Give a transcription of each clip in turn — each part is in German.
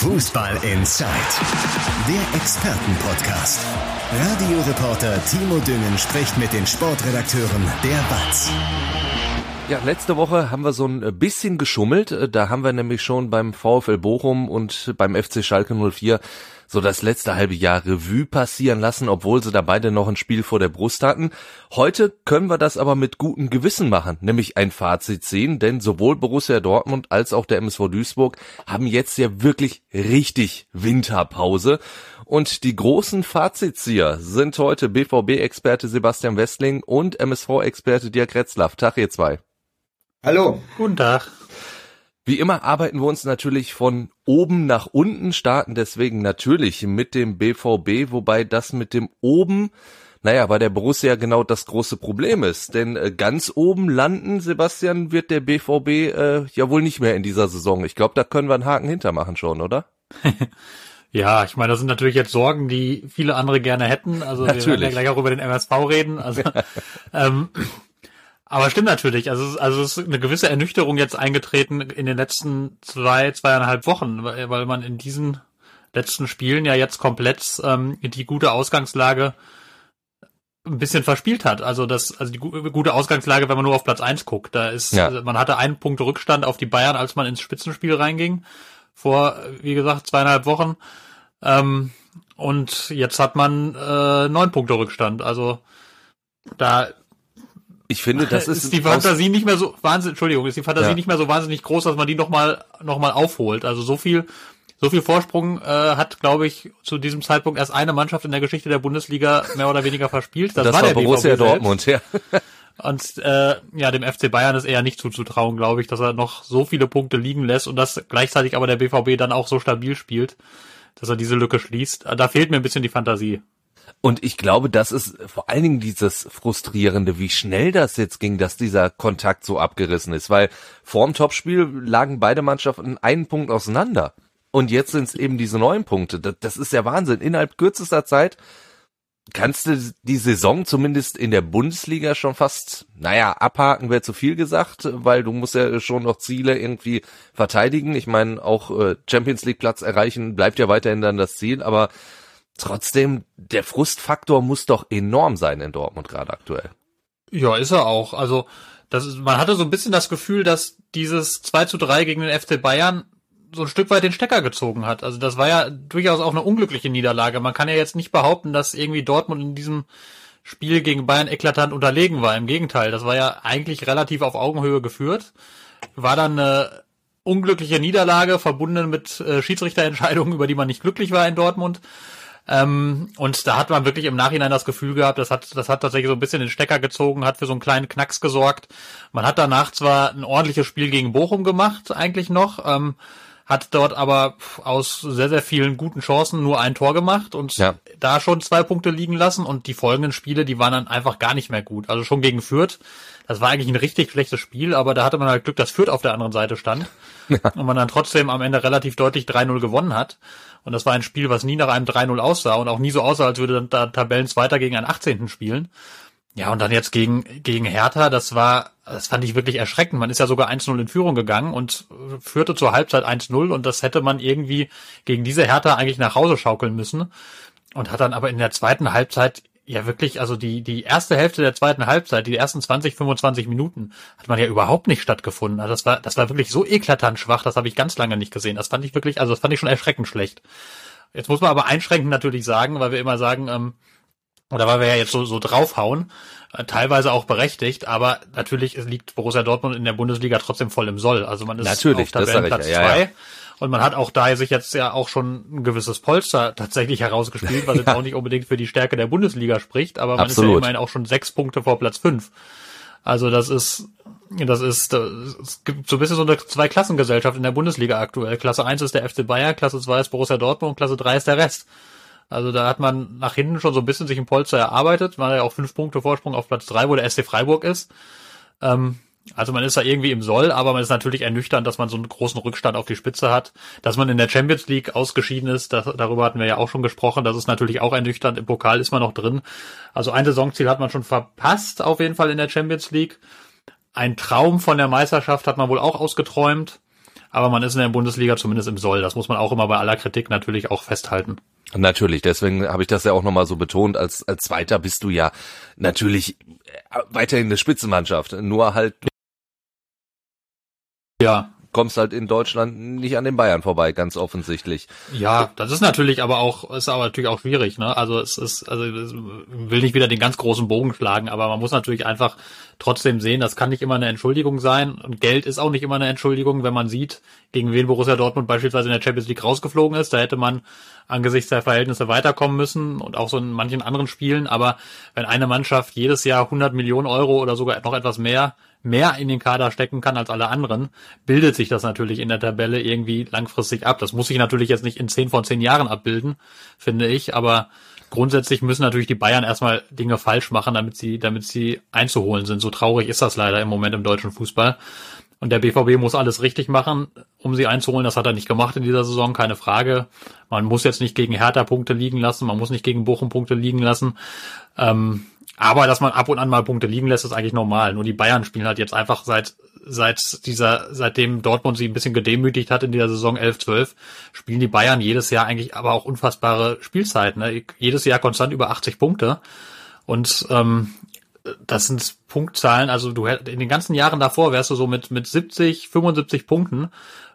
Fußball Inside, der Expertenpodcast. Radioreporter Timo Düngen spricht mit den Sportredakteuren der BATS. Ja, letzte Woche haben wir so ein bisschen geschummelt. Da haben wir nämlich schon beim VfL Bochum und beim FC Schalke 04 so das letzte halbe Jahr Revue passieren lassen, obwohl sie da beide noch ein Spiel vor der Brust hatten. Heute können wir das aber mit gutem Gewissen machen, nämlich ein Fazit ziehen, denn sowohl Borussia Dortmund als auch der MSV Duisburg haben jetzt ja wirklich richtig Winterpause. Und die großen Fazitzieher sind heute BVB-Experte Sebastian Westling und MSV-Experte Dirk Retzlaff. Tag ihr zwei. Hallo. Guten Tag. Wie immer arbeiten wir uns natürlich von oben nach unten, starten deswegen natürlich mit dem BVB, wobei das mit dem oben, naja, bei der Borussia genau das große Problem ist. Denn äh, ganz oben landen, Sebastian, wird der BVB äh, ja wohl nicht mehr in dieser Saison. Ich glaube, da können wir einen Haken hintermachen schon, oder? Ja, ich meine, das sind natürlich jetzt Sorgen, die viele andere gerne hätten. Also natürlich. wir werden ja gleich auch über den MSV reden. Also ähm, aber stimmt natürlich. Also, also es ist eine gewisse Ernüchterung jetzt eingetreten in den letzten zwei, zweieinhalb Wochen, weil, man in diesen letzten Spielen ja jetzt komplett ähm, die gute Ausgangslage ein bisschen verspielt hat. Also das, also die gute Ausgangslage, wenn man nur auf Platz eins guckt. Da ist, ja. man hatte einen Punkt Rückstand auf die Bayern, als man ins Spitzenspiel reinging. Vor, wie gesagt, zweieinhalb Wochen. Ähm, und jetzt hat man äh, neun Punkte Rückstand. Also da ich finde, das ist, ist die Fantasie nicht mehr so wahnsinnig, Entschuldigung, ist die Fantasie ja. nicht mehr so wahnsinnig groß, dass man die nochmal noch mal aufholt. Also so viel, so viel Vorsprung äh, hat, glaube ich, zu diesem Zeitpunkt erst eine Mannschaft in der Geschichte der Bundesliga mehr oder weniger verspielt. Das, das war, war der Borussia BVB Dortmund, ja. Und äh, ja, dem FC Bayern ist eher nicht zuzutrauen, glaube ich, dass er noch so viele Punkte liegen lässt und dass gleichzeitig aber der BVB dann auch so stabil spielt, dass er diese Lücke schließt. Da fehlt mir ein bisschen die Fantasie. Und ich glaube, das ist vor allen Dingen dieses Frustrierende, wie schnell das jetzt ging, dass dieser Kontakt so abgerissen ist, weil vorm Topspiel lagen beide Mannschaften einen Punkt auseinander. Und jetzt sind es eben diese neun Punkte. Das, das ist ja Wahnsinn. Innerhalb kürzester Zeit kannst du die Saison zumindest in der Bundesliga schon fast, naja, abhaken wäre zu viel gesagt, weil du musst ja schon noch Ziele irgendwie verteidigen. Ich meine, auch äh, Champions League Platz erreichen bleibt ja weiterhin dann das Ziel, aber Trotzdem, der Frustfaktor muss doch enorm sein in Dortmund gerade aktuell. Ja, ist er auch. Also, das ist, man hatte so ein bisschen das Gefühl, dass dieses 2 zu 3 gegen den FC Bayern so ein Stück weit den Stecker gezogen hat. Also das war ja durchaus auch eine unglückliche Niederlage. Man kann ja jetzt nicht behaupten, dass irgendwie Dortmund in diesem Spiel gegen Bayern eklatant unterlegen war. Im Gegenteil, das war ja eigentlich relativ auf Augenhöhe geführt. War dann eine unglückliche Niederlage verbunden mit äh, Schiedsrichterentscheidungen, über die man nicht glücklich war in Dortmund. Ähm, und da hat man wirklich im Nachhinein das Gefühl gehabt, das hat, das hat tatsächlich so ein bisschen den Stecker gezogen, hat für so einen kleinen Knacks gesorgt. Man hat danach zwar ein ordentliches Spiel gegen Bochum gemacht, eigentlich noch, ähm, hat dort aber aus sehr, sehr vielen guten Chancen nur ein Tor gemacht und ja. da schon zwei Punkte liegen lassen und die folgenden Spiele, die waren dann einfach gar nicht mehr gut. Also schon gegen Fürth, das war eigentlich ein richtig schlechtes Spiel, aber da hatte man halt Glück, dass Fürth auf der anderen Seite stand ja. und man dann trotzdem am Ende relativ deutlich 3-0 gewonnen hat. Und das war ein Spiel, was nie nach einem 3-0 aussah und auch nie so aussah, als würde dann da Tabellenzweiter gegen einen 18. spielen. Ja, und dann jetzt gegen, gegen Hertha, das war, das fand ich wirklich erschreckend. Man ist ja sogar 1-0 in Führung gegangen und führte zur Halbzeit 1-0 und das hätte man irgendwie gegen diese Hertha eigentlich nach Hause schaukeln müssen. Und hat dann aber in der zweiten Halbzeit ja wirklich, also die, die erste Hälfte der zweiten Halbzeit, die ersten 20, 25 Minuten, hat man ja überhaupt nicht stattgefunden. Also das war, das war wirklich so eklatant schwach, das habe ich ganz lange nicht gesehen. Das fand ich wirklich, also das fand ich schon erschreckend schlecht. Jetzt muss man aber einschränkend natürlich sagen, weil wir immer sagen, ähm, oder weil wir ja jetzt so, so draufhauen, äh, teilweise auch berechtigt, aber natürlich liegt Borussia Dortmund in der Bundesliga trotzdem voll im Soll. Also man ist natürlich, auf Tabellenplatz zwei. Ja, ja. Und man hat auch da sich jetzt ja auch schon ein gewisses Polster tatsächlich herausgespielt, was jetzt auch nicht unbedingt für die Stärke der Bundesliga spricht, aber man Absolut. ist ja immerhin auch schon sechs Punkte vor Platz fünf. Also das ist, das ist, es gibt so ein bisschen so eine Zweiklassengesellschaft in der Bundesliga aktuell. Klasse eins ist der FC Bayern, Klasse zwei ist Borussia Dortmund und Klasse drei ist der Rest. Also da hat man nach hinten schon so ein bisschen sich ein Polster erarbeitet. Hat ja auch fünf Punkte Vorsprung auf Platz drei, wo der SC Freiburg ist. Ähm, also man ist da irgendwie im Soll, aber man ist natürlich ernüchternd, dass man so einen großen Rückstand auf die Spitze hat. Dass man in der Champions League ausgeschieden ist, das, darüber hatten wir ja auch schon gesprochen. Das ist natürlich auch ernüchternd. Im Pokal ist man noch drin. Also ein Saisonziel hat man schon verpasst, auf jeden Fall in der Champions League. Ein Traum von der Meisterschaft hat man wohl auch ausgeträumt. aber man ist in der Bundesliga zumindest im Soll. Das muss man auch immer bei aller Kritik natürlich auch festhalten. Natürlich, deswegen habe ich das ja auch nochmal so betont. Als, als Zweiter bist du ja natürlich weiterhin eine Spitzenmannschaft, nur halt. Ja, kommst halt in Deutschland nicht an den Bayern vorbei, ganz offensichtlich. Ja, das ist natürlich aber auch, ist aber natürlich auch schwierig, ne? Also es ist, also es will nicht wieder den ganz großen Bogen schlagen, aber man muss natürlich einfach trotzdem sehen, das kann nicht immer eine Entschuldigung sein und Geld ist auch nicht immer eine Entschuldigung, wenn man sieht, gegen wen Borussia Dortmund beispielsweise in der Champions League rausgeflogen ist. Da hätte man angesichts der Verhältnisse weiterkommen müssen und auch so in manchen anderen Spielen. Aber wenn eine Mannschaft jedes Jahr 100 Millionen Euro oder sogar noch etwas mehr mehr in den Kader stecken kann als alle anderen, bildet sich das natürlich in der Tabelle irgendwie langfristig ab. Das muss sich natürlich jetzt nicht in zehn von zehn Jahren abbilden, finde ich, aber grundsätzlich müssen natürlich die Bayern erstmal Dinge falsch machen, damit sie, damit sie einzuholen sind. So traurig ist das leider im Moment im deutschen Fußball. Und der BVB muss alles richtig machen, um sie einzuholen. Das hat er nicht gemacht in dieser Saison, keine Frage. Man muss jetzt nicht gegen Hertha Punkte liegen lassen, man muss nicht gegen Bochum Punkte liegen lassen. Ähm, aber dass man ab und an mal Punkte liegen lässt, ist eigentlich normal. Nur die Bayern spielen halt jetzt einfach seit seit dieser seitdem Dortmund sie ein bisschen gedemütigt hat in dieser Saison 11/12, spielen die Bayern jedes Jahr eigentlich aber auch unfassbare Spielzeiten. Ne? Jedes Jahr konstant über 80 Punkte. Und ähm, das sind Punktzahlen, also du in den ganzen Jahren davor wärst du so mit mit 70, 75 Punkten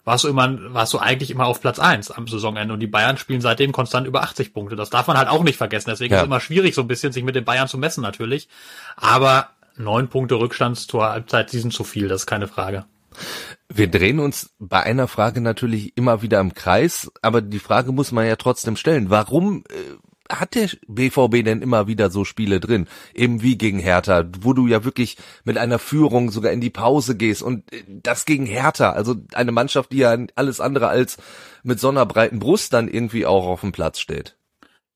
warst du immer, warst du eigentlich immer auf Platz eins am Saisonende und die Bayern spielen seitdem konstant über 80 Punkte. Das darf man halt auch nicht vergessen. Deswegen ja. ist es immer schwierig, so ein bisschen sich mit den Bayern zu messen natürlich. Aber neun Punkte Rückstand zur Halbzeit, die sind zu viel, das ist keine Frage. Wir drehen uns bei einer Frage natürlich immer wieder im Kreis, aber die Frage muss man ja trotzdem stellen. Warum äh, hat der BVB denn immer wieder so Spiele drin? Eben wie gegen Hertha, wo du ja wirklich mit einer Führung sogar in die Pause gehst und äh, das gegen Hertha, also eine Mannschaft, die ja alles andere als mit so einer breiten Brust dann irgendwie auch auf dem Platz steht.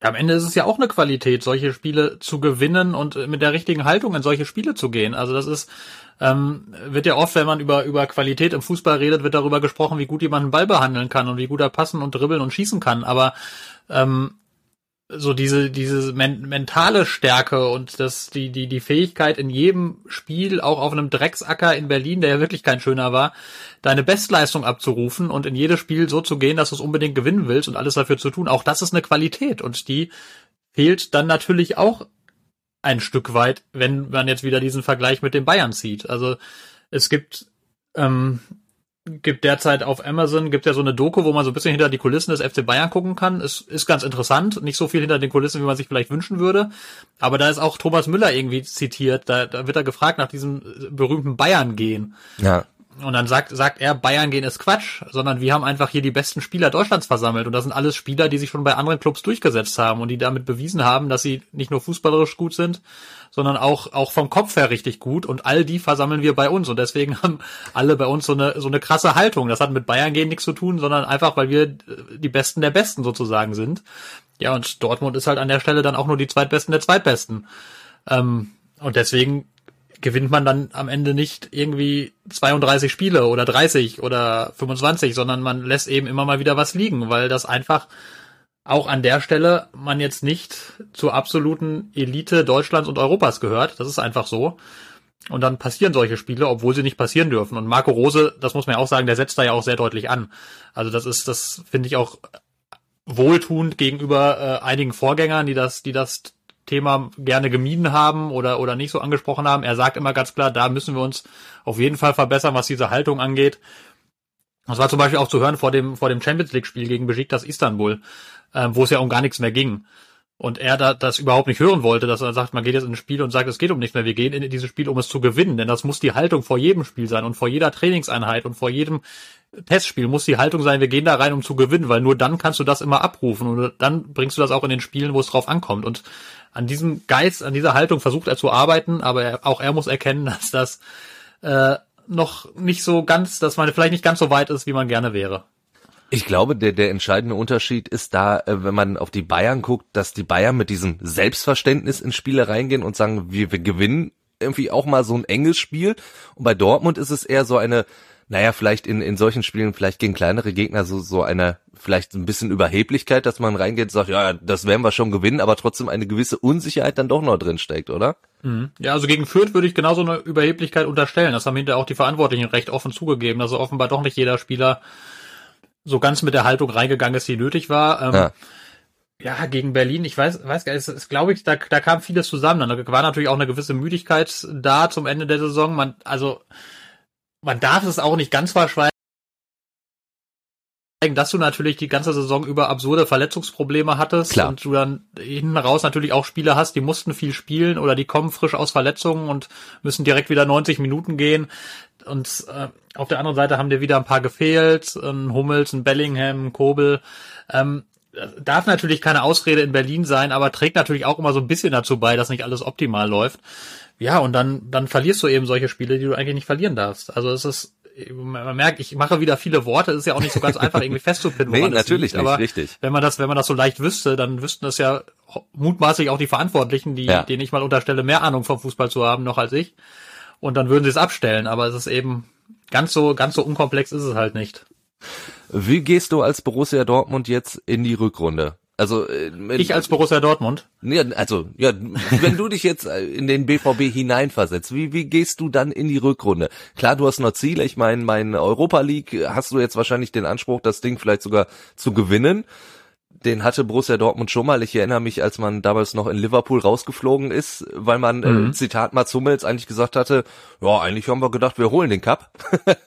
Am Ende ist es ja auch eine Qualität, solche Spiele zu gewinnen und mit der richtigen Haltung in solche Spiele zu gehen. Also das ist, ähm, wird ja oft, wenn man über, über Qualität im Fußball redet, wird darüber gesprochen, wie gut jemand einen Ball behandeln kann und wie gut er passen und dribbeln und schießen kann. Aber ähm, so diese diese men mentale Stärke und das die die die Fähigkeit in jedem Spiel auch auf einem Drecksacker in Berlin, der ja wirklich kein schöner war, deine Bestleistung abzurufen und in jedes Spiel so zu gehen, dass du es unbedingt gewinnen willst und alles dafür zu tun, auch das ist eine Qualität und die fehlt dann natürlich auch ein Stück weit, wenn man jetzt wieder diesen Vergleich mit den Bayern zieht. Also es gibt ähm, gibt derzeit auf Amazon, gibt ja so eine Doku, wo man so ein bisschen hinter die Kulissen des FC Bayern gucken kann. Es ist ganz interessant, nicht so viel hinter den Kulissen, wie man sich vielleicht wünschen würde. Aber da ist auch Thomas Müller irgendwie zitiert. Da, da wird er gefragt nach diesem berühmten Bayern-Gehen. Ja. Und dann sagt, sagt er, Bayern gehen ist Quatsch, sondern wir haben einfach hier die besten Spieler Deutschlands versammelt. Und das sind alles Spieler, die sich schon bei anderen Clubs durchgesetzt haben und die damit bewiesen haben, dass sie nicht nur fußballerisch gut sind, sondern auch, auch vom Kopf her richtig gut. Und all die versammeln wir bei uns. Und deswegen haben alle bei uns so eine, so eine krasse Haltung. Das hat mit Bayern gehen nichts zu tun, sondern einfach, weil wir die Besten der Besten sozusagen sind. Ja, und Dortmund ist halt an der Stelle dann auch nur die Zweitbesten der Zweitbesten. Ähm, und deswegen gewinnt man dann am Ende nicht irgendwie 32 Spiele oder 30 oder 25, sondern man lässt eben immer mal wieder was liegen, weil das einfach auch an der Stelle man jetzt nicht zur absoluten Elite Deutschlands und Europas gehört. Das ist einfach so. Und dann passieren solche Spiele, obwohl sie nicht passieren dürfen. Und Marco Rose, das muss man ja auch sagen, der setzt da ja auch sehr deutlich an. Also das ist, das finde ich auch wohltuend gegenüber äh, einigen Vorgängern, die das, die das Thema gerne gemieden haben oder, oder nicht so angesprochen haben. Er sagt immer ganz klar, da müssen wir uns auf jeden Fall verbessern, was diese Haltung angeht. Das war zum Beispiel auch zu hören vor dem, vor dem Champions League Spiel gegen Besiktas Istanbul, äh, wo es ja um gar nichts mehr ging. Und er da, das überhaupt nicht hören wollte, dass er sagt, man geht jetzt in ein Spiel und sagt, es geht um nichts mehr. Wir gehen in dieses Spiel, um es zu gewinnen. Denn das muss die Haltung vor jedem Spiel sein und vor jeder Trainingseinheit und vor jedem Testspiel muss die Haltung sein, wir gehen da rein, um zu gewinnen, weil nur dann kannst du das immer abrufen und dann bringst du das auch in den Spielen, wo es drauf ankommt. Und an diesem Geist, an dieser Haltung versucht er zu arbeiten, aber er, auch er muss erkennen, dass das äh, noch nicht so ganz, dass man vielleicht nicht ganz so weit ist, wie man gerne wäre. Ich glaube, der, der entscheidende Unterschied ist da, äh, wenn man auf die Bayern guckt, dass die Bayern mit diesem Selbstverständnis in Spiele reingehen und sagen, wir, wir gewinnen irgendwie auch mal so ein enges Spiel. Und bei Dortmund ist es eher so eine, naja, vielleicht in, in solchen Spielen, vielleicht gegen kleinere Gegner, so, so eine, vielleicht ein bisschen Überheblichkeit, dass man reingeht und sagt, ja, das werden wir schon gewinnen, aber trotzdem eine gewisse Unsicherheit dann doch noch drin steckt, oder? Mhm. Ja, also gegen Fürth würde ich genauso eine Überheblichkeit unterstellen. Das haben hinterher auch die Verantwortlichen recht offen zugegeben, dass offenbar doch nicht jeder Spieler so ganz mit der Haltung reingegangen ist, die nötig war. Ähm, ja. ja. gegen Berlin, ich weiß, weiß gar nicht, es ist, glaube ich, da, da kam vieles zusammen. Da war natürlich auch eine gewisse Müdigkeit da zum Ende der Saison. Man, also, man darf es auch nicht ganz verschweigen dass du natürlich die ganze Saison über absurde Verletzungsprobleme hattest Klar. und du dann hinten raus natürlich auch Spieler hast, die mussten viel spielen oder die kommen frisch aus Verletzungen und müssen direkt wieder 90 Minuten gehen. Und äh, auf der anderen Seite haben dir wieder ein paar gefehlt, ein Hummels, ein Bellingham, ein Kobel. Ähm, darf natürlich keine Ausrede in Berlin sein, aber trägt natürlich auch immer so ein bisschen dazu bei, dass nicht alles optimal läuft. Ja, und dann, dann verlierst du eben solche Spiele, die du eigentlich nicht verlieren darfst. Also es ist man merkt, ich mache wieder viele Worte, ist ja auch nicht so ganz einfach irgendwie festzupinnen, woran nee, natürlich liegt, nicht, aber richtig. wenn man das, wenn man das so leicht wüsste, dann wüssten das ja mutmaßlich auch die Verantwortlichen, die, ja. denen ich mal unterstelle, mehr Ahnung vom Fußball zu haben noch als ich. Und dann würden sie es abstellen, aber es ist eben ganz so, ganz so unkomplex ist es halt nicht. Wie gehst du als Borussia Dortmund jetzt in die Rückrunde? Also äh, ich als Borussia Dortmund. Ja, also ja, wenn du dich jetzt äh, in den BVB hineinversetzt, wie wie gehst du dann in die Rückrunde? Klar, du hast noch Ziele. Ich meine, mein Europa League hast du jetzt wahrscheinlich den Anspruch, das Ding vielleicht sogar zu gewinnen. Den hatte Borussia Dortmund schon mal. Ich erinnere mich, als man damals noch in Liverpool rausgeflogen ist, weil man, äh, mhm. äh, Zitat Mats Hummels, eigentlich gesagt hatte, ja, eigentlich haben wir gedacht, wir holen den Cup.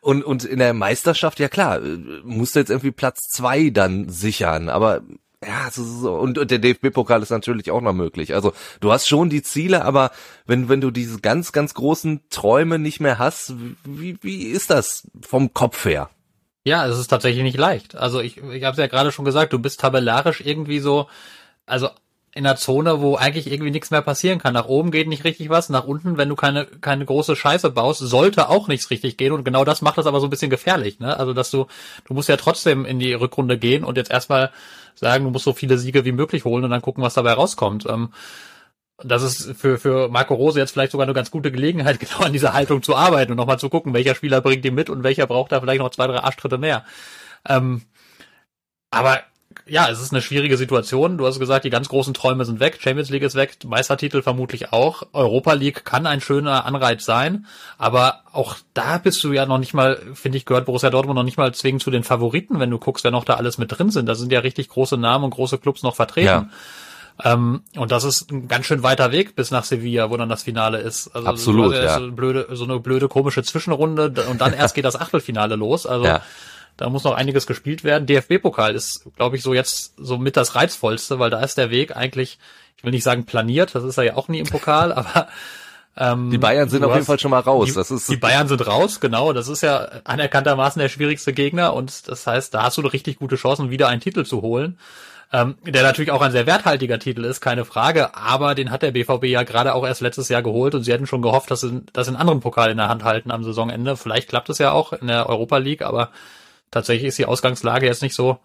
und, und in der Meisterschaft, ja klar, äh, musste jetzt irgendwie Platz zwei dann sichern. Aber ja, so, so. Und, und der DFB-Pokal ist natürlich auch noch möglich. Also du hast schon die Ziele, aber wenn, wenn du diese ganz, ganz großen Träume nicht mehr hast, wie, wie ist das vom Kopf her? Ja, es ist tatsächlich nicht leicht. Also ich, ich habe es ja gerade schon gesagt, du bist tabellarisch irgendwie so, also in einer Zone, wo eigentlich irgendwie nichts mehr passieren kann. Nach oben geht nicht richtig was, nach unten, wenn du keine keine große Scheiße baust, sollte auch nichts richtig gehen und genau das macht das aber so ein bisschen gefährlich, ne? Also, dass du du musst ja trotzdem in die Rückrunde gehen und jetzt erstmal sagen, du musst so viele Siege wie möglich holen und dann gucken, was dabei rauskommt. Ähm, das ist für, für Marco Rose jetzt vielleicht sogar eine ganz gute Gelegenheit, genau an dieser Haltung zu arbeiten und nochmal zu gucken, welcher Spieler bringt die mit und welcher braucht da vielleicht noch zwei, drei Arschtritte mehr. Ähm, aber ja, es ist eine schwierige Situation. Du hast gesagt, die ganz großen Träume sind weg. Champions League ist weg, Meistertitel vermutlich auch. Europa League kann ein schöner Anreiz sein, aber auch da bist du ja noch nicht mal, finde ich, gehört Borussia Dortmund noch nicht mal zwingend zu den Favoriten, wenn du guckst, wer noch da alles mit drin sind. Da sind ja richtig große Namen und große Clubs noch vertreten. Ja. Ähm, und das ist ein ganz schön weiter Weg bis nach Sevilla, wo dann das Finale ist. Also Absolut, ja. So eine blöde, so eine blöde komische Zwischenrunde und dann erst geht das Achtelfinale los. Also ja da muss noch einiges gespielt werden. DFB-Pokal ist, glaube ich, so jetzt so mit das Reizvollste, weil da ist der Weg eigentlich, ich will nicht sagen planiert, das ist er ja auch nie im Pokal, aber ähm, die Bayern sind auf jeden Fall schon mal raus. Die, das ist die Bayern sind raus, genau. Das ist ja anerkanntermaßen der schwierigste Gegner und das heißt, da hast du richtig gute Chancen, wieder einen Titel zu holen. Ähm, der natürlich auch ein sehr werthaltiger Titel ist, keine Frage, aber den hat der BVB ja gerade auch erst letztes Jahr geholt und sie hätten schon gehofft, dass sie das in anderen Pokal in der Hand halten am Saisonende. Vielleicht klappt es ja auch in der Europa League, aber tatsächlich ist die Ausgangslage jetzt nicht so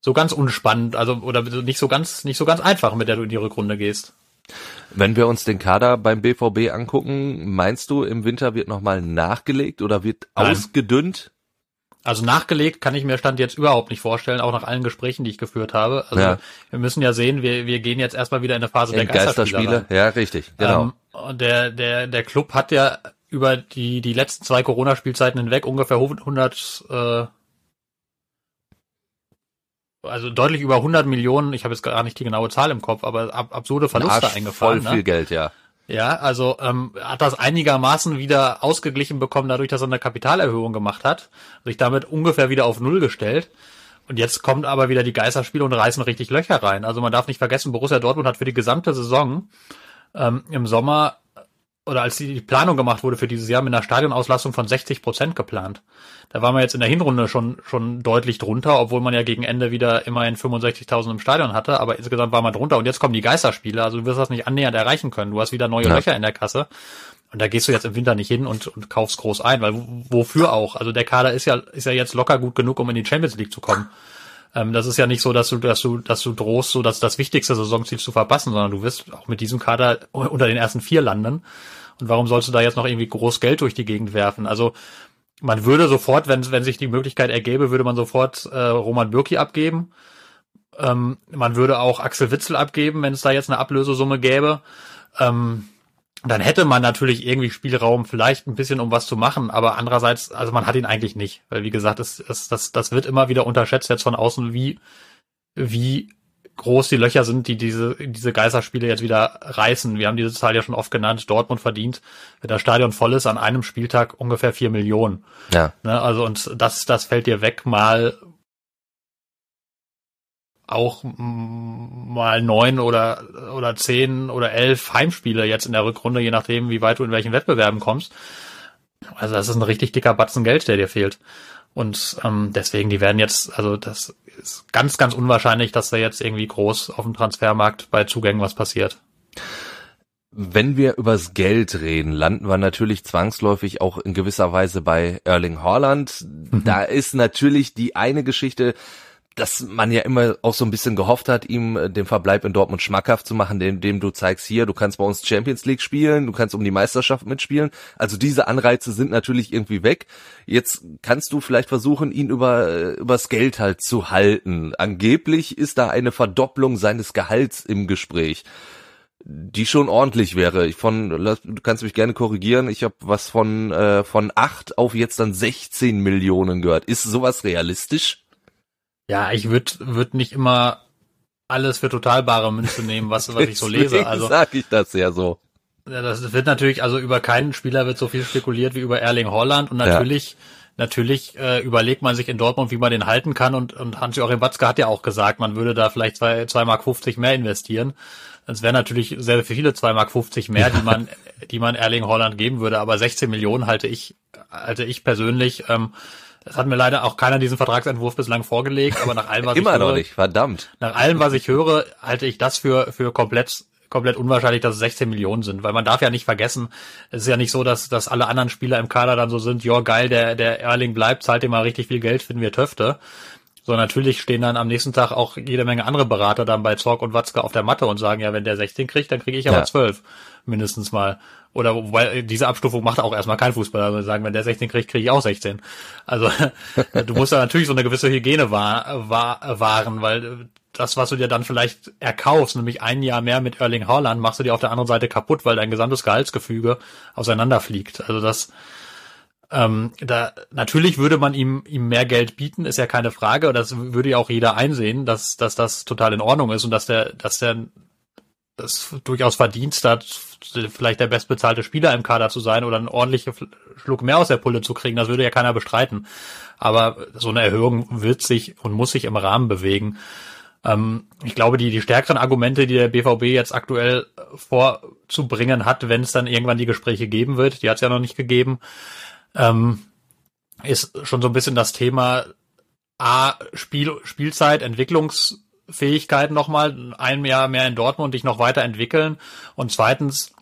so ganz unspannend, also oder nicht so ganz nicht so ganz einfach, mit der du in die Rückrunde gehst. Wenn wir uns den Kader beim BVB angucken, meinst du, im Winter wird nochmal nachgelegt oder wird Nein. ausgedünnt? Also nachgelegt kann ich mir Stand jetzt überhaupt nicht vorstellen, auch nach allen Gesprächen, die ich geführt habe. Also ja. wir müssen ja sehen, wir, wir gehen jetzt erstmal wieder in eine Phase in der Geisterspiele. Ja, richtig, genau. Ähm, der, der, der Club hat ja über die, die letzten zwei Corona-Spielzeiten hinweg ungefähr 100, äh, also deutlich über 100 Millionen, ich habe jetzt gar nicht die genaue Zahl im Kopf, aber ab, absurde Verluste Arsch eingefallen. Voll viel ne? Geld, ja. Ja, also ähm, hat das einigermaßen wieder ausgeglichen bekommen, dadurch, dass er eine Kapitalerhöhung gemacht hat, sich damit ungefähr wieder auf Null gestellt. Und jetzt kommt aber wieder die Geisterspiele und reißen richtig Löcher rein. Also man darf nicht vergessen, Borussia Dortmund hat für die gesamte Saison ähm, im Sommer oder als die Planung gemacht wurde für dieses Jahr mit einer Stadionauslastung von 60 Prozent geplant. Da waren wir jetzt in der Hinrunde schon, schon deutlich drunter, obwohl man ja gegen Ende wieder immerhin 65.000 im Stadion hatte, aber insgesamt war man drunter und jetzt kommen die Geisterspiele, also du wirst das nicht annähernd erreichen können. Du hast wieder neue ja. Löcher in der Kasse und da gehst du jetzt im Winter nicht hin und, und kaufst groß ein, weil wofür auch? Also der Kader ist ja, ist ja jetzt locker gut genug, um in die Champions League zu kommen. Ähm, das ist ja nicht so, dass du, dass du, dass du drohst, so dass das wichtigste Saisonziel zu verpassen, sondern du wirst auch mit diesem Kader unter den ersten vier landen. Und warum sollst du da jetzt noch irgendwie groß Geld durch die Gegend werfen? Also man würde sofort, wenn, wenn sich die Möglichkeit ergäbe, würde man sofort äh, Roman Bürki abgeben. Ähm, man würde auch Axel Witzel abgeben, wenn es da jetzt eine Ablösesumme gäbe. ähm, dann hätte man natürlich irgendwie Spielraum, vielleicht ein bisschen um was zu machen, aber andererseits, also man hat ihn eigentlich nicht, weil wie gesagt, es, es, das, das wird immer wieder unterschätzt jetzt von außen, wie, wie groß die Löcher sind, die diese, diese Geisterspiele jetzt wieder reißen. Wir haben diese Zahl ja schon oft genannt. Dortmund verdient, wenn das Stadion voll ist, an einem Spieltag ungefähr vier Millionen. Ja. Ne, also, und das, das fällt dir weg mal auch mal neun oder, oder zehn oder elf Heimspiele jetzt in der Rückrunde, je nachdem, wie weit du in welchen Wettbewerben kommst. Also das ist ein richtig dicker Batzen Geld, der dir fehlt. Und ähm, deswegen, die werden jetzt, also das ist ganz, ganz unwahrscheinlich, dass da jetzt irgendwie groß auf dem Transfermarkt bei Zugängen was passiert. Wenn wir übers Geld reden, landen wir natürlich zwangsläufig auch in gewisser Weise bei Erling Haaland. Mhm. Da ist natürlich die eine Geschichte, dass man ja immer auch so ein bisschen gehofft hat, ihm äh, den Verbleib in Dortmund schmackhaft zu machen, indem du zeigst, hier, du kannst bei uns Champions League spielen, du kannst um die Meisterschaft mitspielen. Also diese Anreize sind natürlich irgendwie weg. Jetzt kannst du vielleicht versuchen, ihn über äh, übers Geld halt zu halten. Angeblich ist da eine Verdopplung seines Gehalts im Gespräch die schon ordentlich wäre. Ich von, du kannst mich gerne korrigieren. Ich habe was von äh, von acht auf jetzt dann 16 Millionen gehört. Ist sowas realistisch? Ja, ich würde würd nicht immer alles für total bare Münze nehmen, was, was ich so lese. Also sag ich das ja so. Ja, das wird natürlich, also über keinen Spieler wird so viel spekuliert wie über Erling Holland und natürlich, ja. natürlich äh, überlegt man sich in Dortmund, wie man den halten kann und, und Hans-Joachim Watzke hat ja auch gesagt, man würde da vielleicht zwei, zwei Mark 50 mehr investieren. Es wäre natürlich sehr viele zwei Mark 50 mehr, die man, die man Erling Holland geben würde, aber 16 Millionen halte ich, halte ich persönlich, ähm, es hat mir leider auch keiner diesen Vertragsentwurf bislang vorgelegt, aber nach allem, was Immer ich höre, noch nicht, verdammt. Nach allem, was ich höre, halte ich das für, für komplett komplett unwahrscheinlich, dass es 16 Millionen sind, weil man darf ja nicht vergessen, es ist ja nicht so, dass, dass alle anderen Spieler im Kader dann so sind, ja geil, der, der Erling bleibt, zahlt ihm mal richtig viel Geld, finden wir Töfte. So, natürlich stehen dann am nächsten Tag auch jede Menge andere Berater dann bei Zorg und Watzke auf der Matte und sagen, ja, wenn der 16 kriegt, dann kriege ich aber ja. 12 mindestens mal. Oder wobei diese Abstufung macht auch erstmal kein Fußballer. Also sagen, wenn der 16 kriegt, kriege ich auch 16. Also du musst da natürlich so eine gewisse Hygiene wahr, wahr, wahren, weil das, was du dir dann vielleicht erkaufst, nämlich ein Jahr mehr mit Erling Haaland, machst du dir auf der anderen Seite kaputt, weil dein gesamtes Gehaltsgefüge auseinanderfliegt. Also das ähm, da natürlich würde man ihm ihm mehr Geld bieten, ist ja keine Frage. Und das würde ja auch jeder einsehen, dass dass das total in Ordnung ist und dass der dass der das durchaus Verdienst hat, vielleicht der bestbezahlte Spieler im Kader zu sein oder einen ordentlichen Schluck mehr aus der Pulle zu kriegen. Das würde ja keiner bestreiten. Aber so eine Erhöhung wird sich und muss sich im Rahmen bewegen. Ähm, ich glaube, die, die stärkeren Argumente, die der BVB jetzt aktuell vorzubringen hat, wenn es dann irgendwann die Gespräche geben wird, die hat es ja noch nicht gegeben, ähm, ist schon so ein bisschen das Thema A, Spiel, Spielzeit, Entwicklungsfähigkeit nochmal, ein Jahr mehr in Dortmund dich noch weiterentwickeln und zweitens,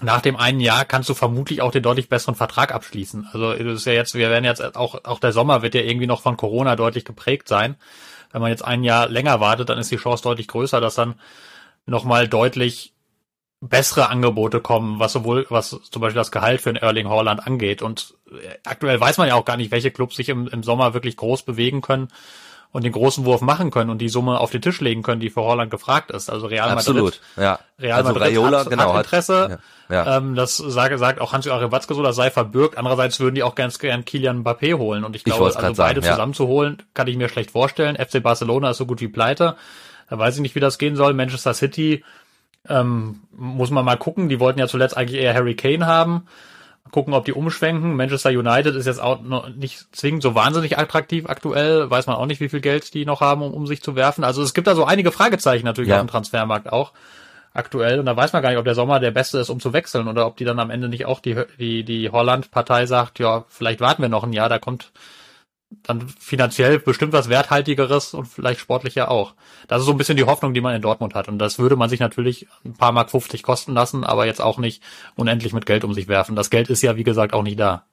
nach dem einen Jahr kannst du vermutlich auch den deutlich besseren Vertrag abschließen. Also das ist ja jetzt, wir werden jetzt auch, auch der Sommer wird ja irgendwie noch von Corona deutlich geprägt sein. Wenn man jetzt ein Jahr länger wartet, dann ist die Chance deutlich größer, dass dann nochmal deutlich bessere Angebote kommen, was sowohl, was zum Beispiel das Gehalt für einen Erling Haaland angeht. Und äh, aktuell weiß man ja auch gar nicht, welche Clubs sich im, im Sommer wirklich groß bewegen können und den großen Wurf machen können und die Summe auf den Tisch legen können, die für Holland gefragt ist. Also Real Absolut, Madrid, ja. Real also Madrid Raiola, hat, genau, hat Interesse. ja, ja. Ähm, das sage, sagt auch Hans-Joachim Watzke so, das sei verbürgt. Andererseits würden die auch ganz gern Kilian Mbappé holen. Und ich glaube, ich also beide sagen, zusammenzuholen, kann ich mir schlecht vorstellen. FC Barcelona ist so gut wie pleite. Da weiß ich nicht, wie das gehen soll. Manchester City ähm, muss man mal gucken. Die wollten ja zuletzt eigentlich eher Harry Kane haben. Gucken, ob die umschwenken. Manchester United ist jetzt auch noch nicht zwingend so wahnsinnig attraktiv aktuell. Weiß man auch nicht, wie viel Geld die noch haben, um, um sich zu werfen. Also es gibt da so einige Fragezeichen natürlich ja. auf dem Transfermarkt auch aktuell. Und da weiß man gar nicht, ob der Sommer der beste ist, um zu wechseln oder ob die dann am Ende nicht auch die, die, die Holland-Partei sagt, ja, vielleicht warten wir noch ein Jahr, da kommt dann finanziell bestimmt was Werthaltigeres und vielleicht sportlicher auch. Das ist so ein bisschen die Hoffnung, die man in Dortmund hat. Und das würde man sich natürlich ein paar Mark 50 kosten lassen, aber jetzt auch nicht unendlich mit Geld um sich werfen. Das Geld ist ja, wie gesagt, auch nicht da.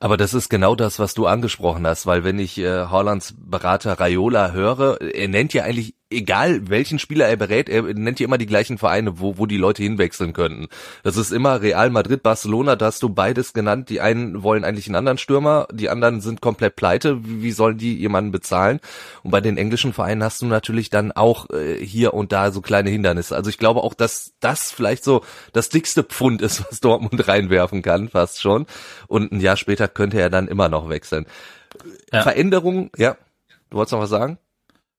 Aber das ist genau das, was du angesprochen hast, weil wenn ich äh, Hollands Berater Raiola höre, er nennt ja eigentlich egal welchen Spieler er berät, er nennt ja immer die gleichen Vereine, wo, wo die Leute hinwechseln könnten. Das ist immer Real Madrid, Barcelona, da hast du beides genannt. Die einen wollen eigentlich einen anderen Stürmer, die anderen sind komplett pleite. Wie, sollen die jemanden bezahlen? Und bei den englischen Vereinen hast du natürlich dann auch äh, hier und da so kleine Hindernisse. Also ich glaube auch, dass das vielleicht so das dickste Pfund ist, was Dortmund reinwerfen kann, fast schon. Und ein Jahr später könnte er dann immer noch wechseln. Ja. Veränderung, ja. Du wolltest noch was sagen?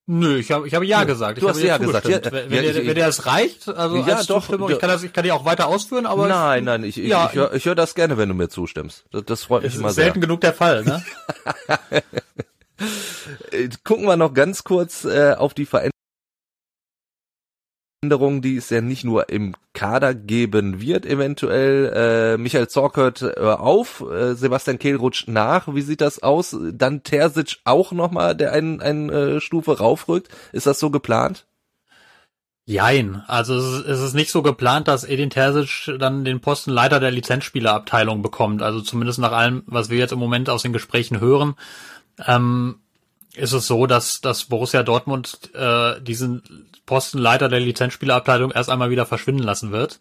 Nö, ich habe ich habe ja gesagt. Du ich hast ja gesagt. Ja, wenn, ja, dir, wenn dir das reicht, also ja, als doch, ich kann das, ich kann die auch weiter ausführen, aber nein, nein, ich ich, ja, ich, höre ich hör das gerne, wenn du mir zustimmst. Das, das freut mich immer sehr. Selten genug der Fall, ne? Gucken wir noch ganz kurz äh, auf die Veränderungen Änderungen, die es ja nicht nur im Kader geben wird, eventuell. Äh, Michael Zorc hört äh, auf, äh, Sebastian Kehl rutscht nach. Wie sieht das aus? Dann Terzic auch nochmal, der eine ein, äh, Stufe raufrückt. Ist das so geplant? Jein. Also es ist, es ist nicht so geplant, dass Edin Terzic dann den Posten Leiter der Lizenzspielerabteilung bekommt. Also zumindest nach allem, was wir jetzt im Moment aus den Gesprächen hören. Ähm, ist es so, dass, dass Borussia Dortmund äh, diesen Postenleiter der Lizenzspielerabteilung erst einmal wieder verschwinden lassen wird.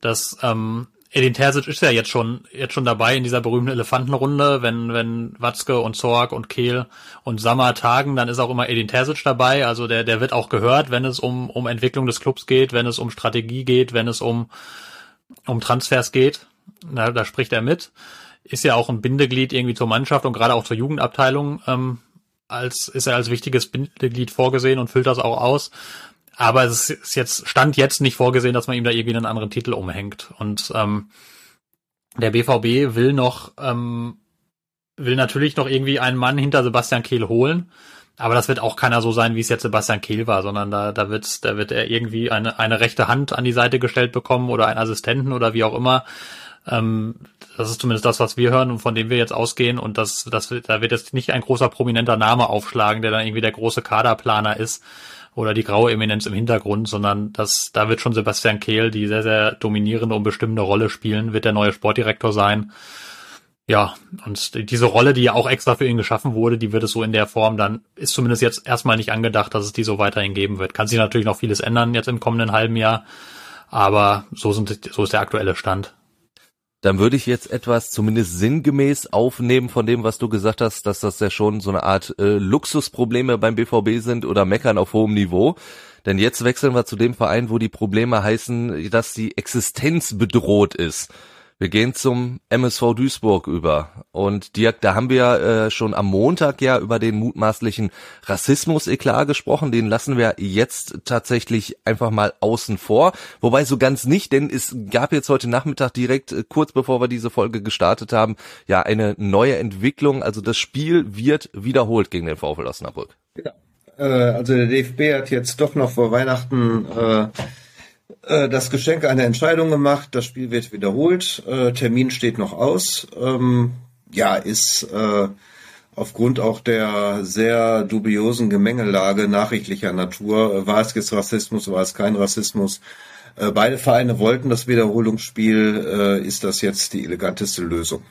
Das ähm, Edin Terzic ist ja jetzt schon jetzt schon dabei in dieser berühmten Elefantenrunde, wenn wenn Watzke und Zorg und Kehl und Sammer tagen, dann ist auch immer Edin Terzic dabei, also der der wird auch gehört, wenn es um um Entwicklung des Clubs geht, wenn es um Strategie geht, wenn es um um Transfers geht, da, da spricht er mit. Ist ja auch ein Bindeglied irgendwie zur Mannschaft und gerade auch zur Jugendabteilung ähm, als ist er als wichtiges Bindeglied vorgesehen und füllt das auch aus. Aber es ist jetzt, stand jetzt nicht vorgesehen, dass man ihm da irgendwie einen anderen Titel umhängt. Und ähm, der BVB will noch, ähm, will natürlich noch irgendwie einen Mann hinter Sebastian Kehl holen. Aber das wird auch keiner so sein, wie es jetzt Sebastian Kehl war, sondern da, da wird, da wird er irgendwie eine, eine rechte Hand an die Seite gestellt bekommen oder einen Assistenten oder wie auch immer. Ähm, das ist zumindest das, was wir hören und von dem wir jetzt ausgehen. Und das, das, da wird jetzt nicht ein großer prominenter Name aufschlagen, der dann irgendwie der große Kaderplaner ist oder die graue Eminenz im Hintergrund, sondern das, da wird schon Sebastian Kehl, die sehr, sehr dominierende und bestimmende Rolle spielen, wird der neue Sportdirektor sein. Ja, und diese Rolle, die ja auch extra für ihn geschaffen wurde, die wird es so in der Form dann, ist zumindest jetzt erstmal nicht angedacht, dass es die so weiterhin geben wird. Kann sich natürlich noch vieles ändern jetzt im kommenden halben Jahr, aber so sind, so ist der aktuelle Stand dann würde ich jetzt etwas zumindest sinngemäß aufnehmen von dem, was du gesagt hast, dass das ja schon so eine Art äh, Luxusprobleme beim BVB sind oder meckern auf hohem Niveau. Denn jetzt wechseln wir zu dem Verein, wo die Probleme heißen, dass die Existenz bedroht ist. Wir gehen zum MSV Duisburg über. Und Dirk, da haben wir äh, schon am Montag ja über den mutmaßlichen Rassismus-Eklat gesprochen. Den lassen wir jetzt tatsächlich einfach mal außen vor. Wobei so ganz nicht, denn es gab jetzt heute Nachmittag direkt, äh, kurz bevor wir diese Folge gestartet haben, ja eine neue Entwicklung. Also das Spiel wird wiederholt gegen den VfL Osnabrück. Ja. Äh, also der DFB hat jetzt doch noch vor Weihnachten äh, äh, das Geschenk eine Entscheidung gemacht, das Spiel wird wiederholt, äh, Termin steht noch aus. Ähm, ja, ist äh, aufgrund auch der sehr dubiosen Gemengelage nachrichtlicher Natur, äh, war es jetzt Rassismus, war es kein Rassismus. Äh, beide Vereine wollten das Wiederholungsspiel, ist das jetzt die eleganteste Lösung.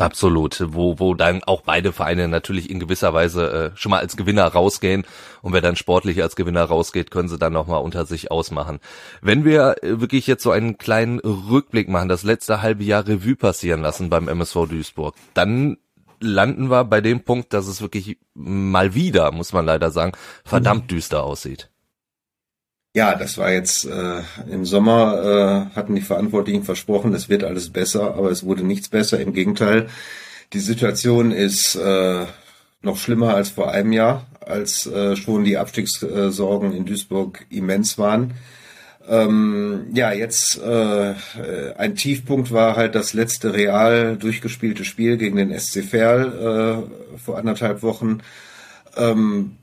Absolut, wo, wo dann auch beide Vereine natürlich in gewisser Weise äh, schon mal als Gewinner rausgehen und wer dann sportlich als Gewinner rausgeht, können sie dann nochmal unter sich ausmachen. Wenn wir äh, wirklich jetzt so einen kleinen Rückblick machen, das letzte halbe Jahr Revue passieren lassen beim MSV Duisburg, dann landen wir bei dem Punkt, dass es wirklich mal wieder, muss man leider sagen, verdammt mhm. düster aussieht. Ja, das war jetzt äh, im Sommer, äh, hatten die Verantwortlichen versprochen, es wird alles besser, aber es wurde nichts besser. Im Gegenteil, die Situation ist äh, noch schlimmer als vor einem Jahr, als äh, schon die Abstiegssorgen in Duisburg immens waren. Ähm, ja, jetzt äh, ein Tiefpunkt war halt das letzte real durchgespielte Spiel gegen den SC Verl äh, vor anderthalb Wochen. Ähm,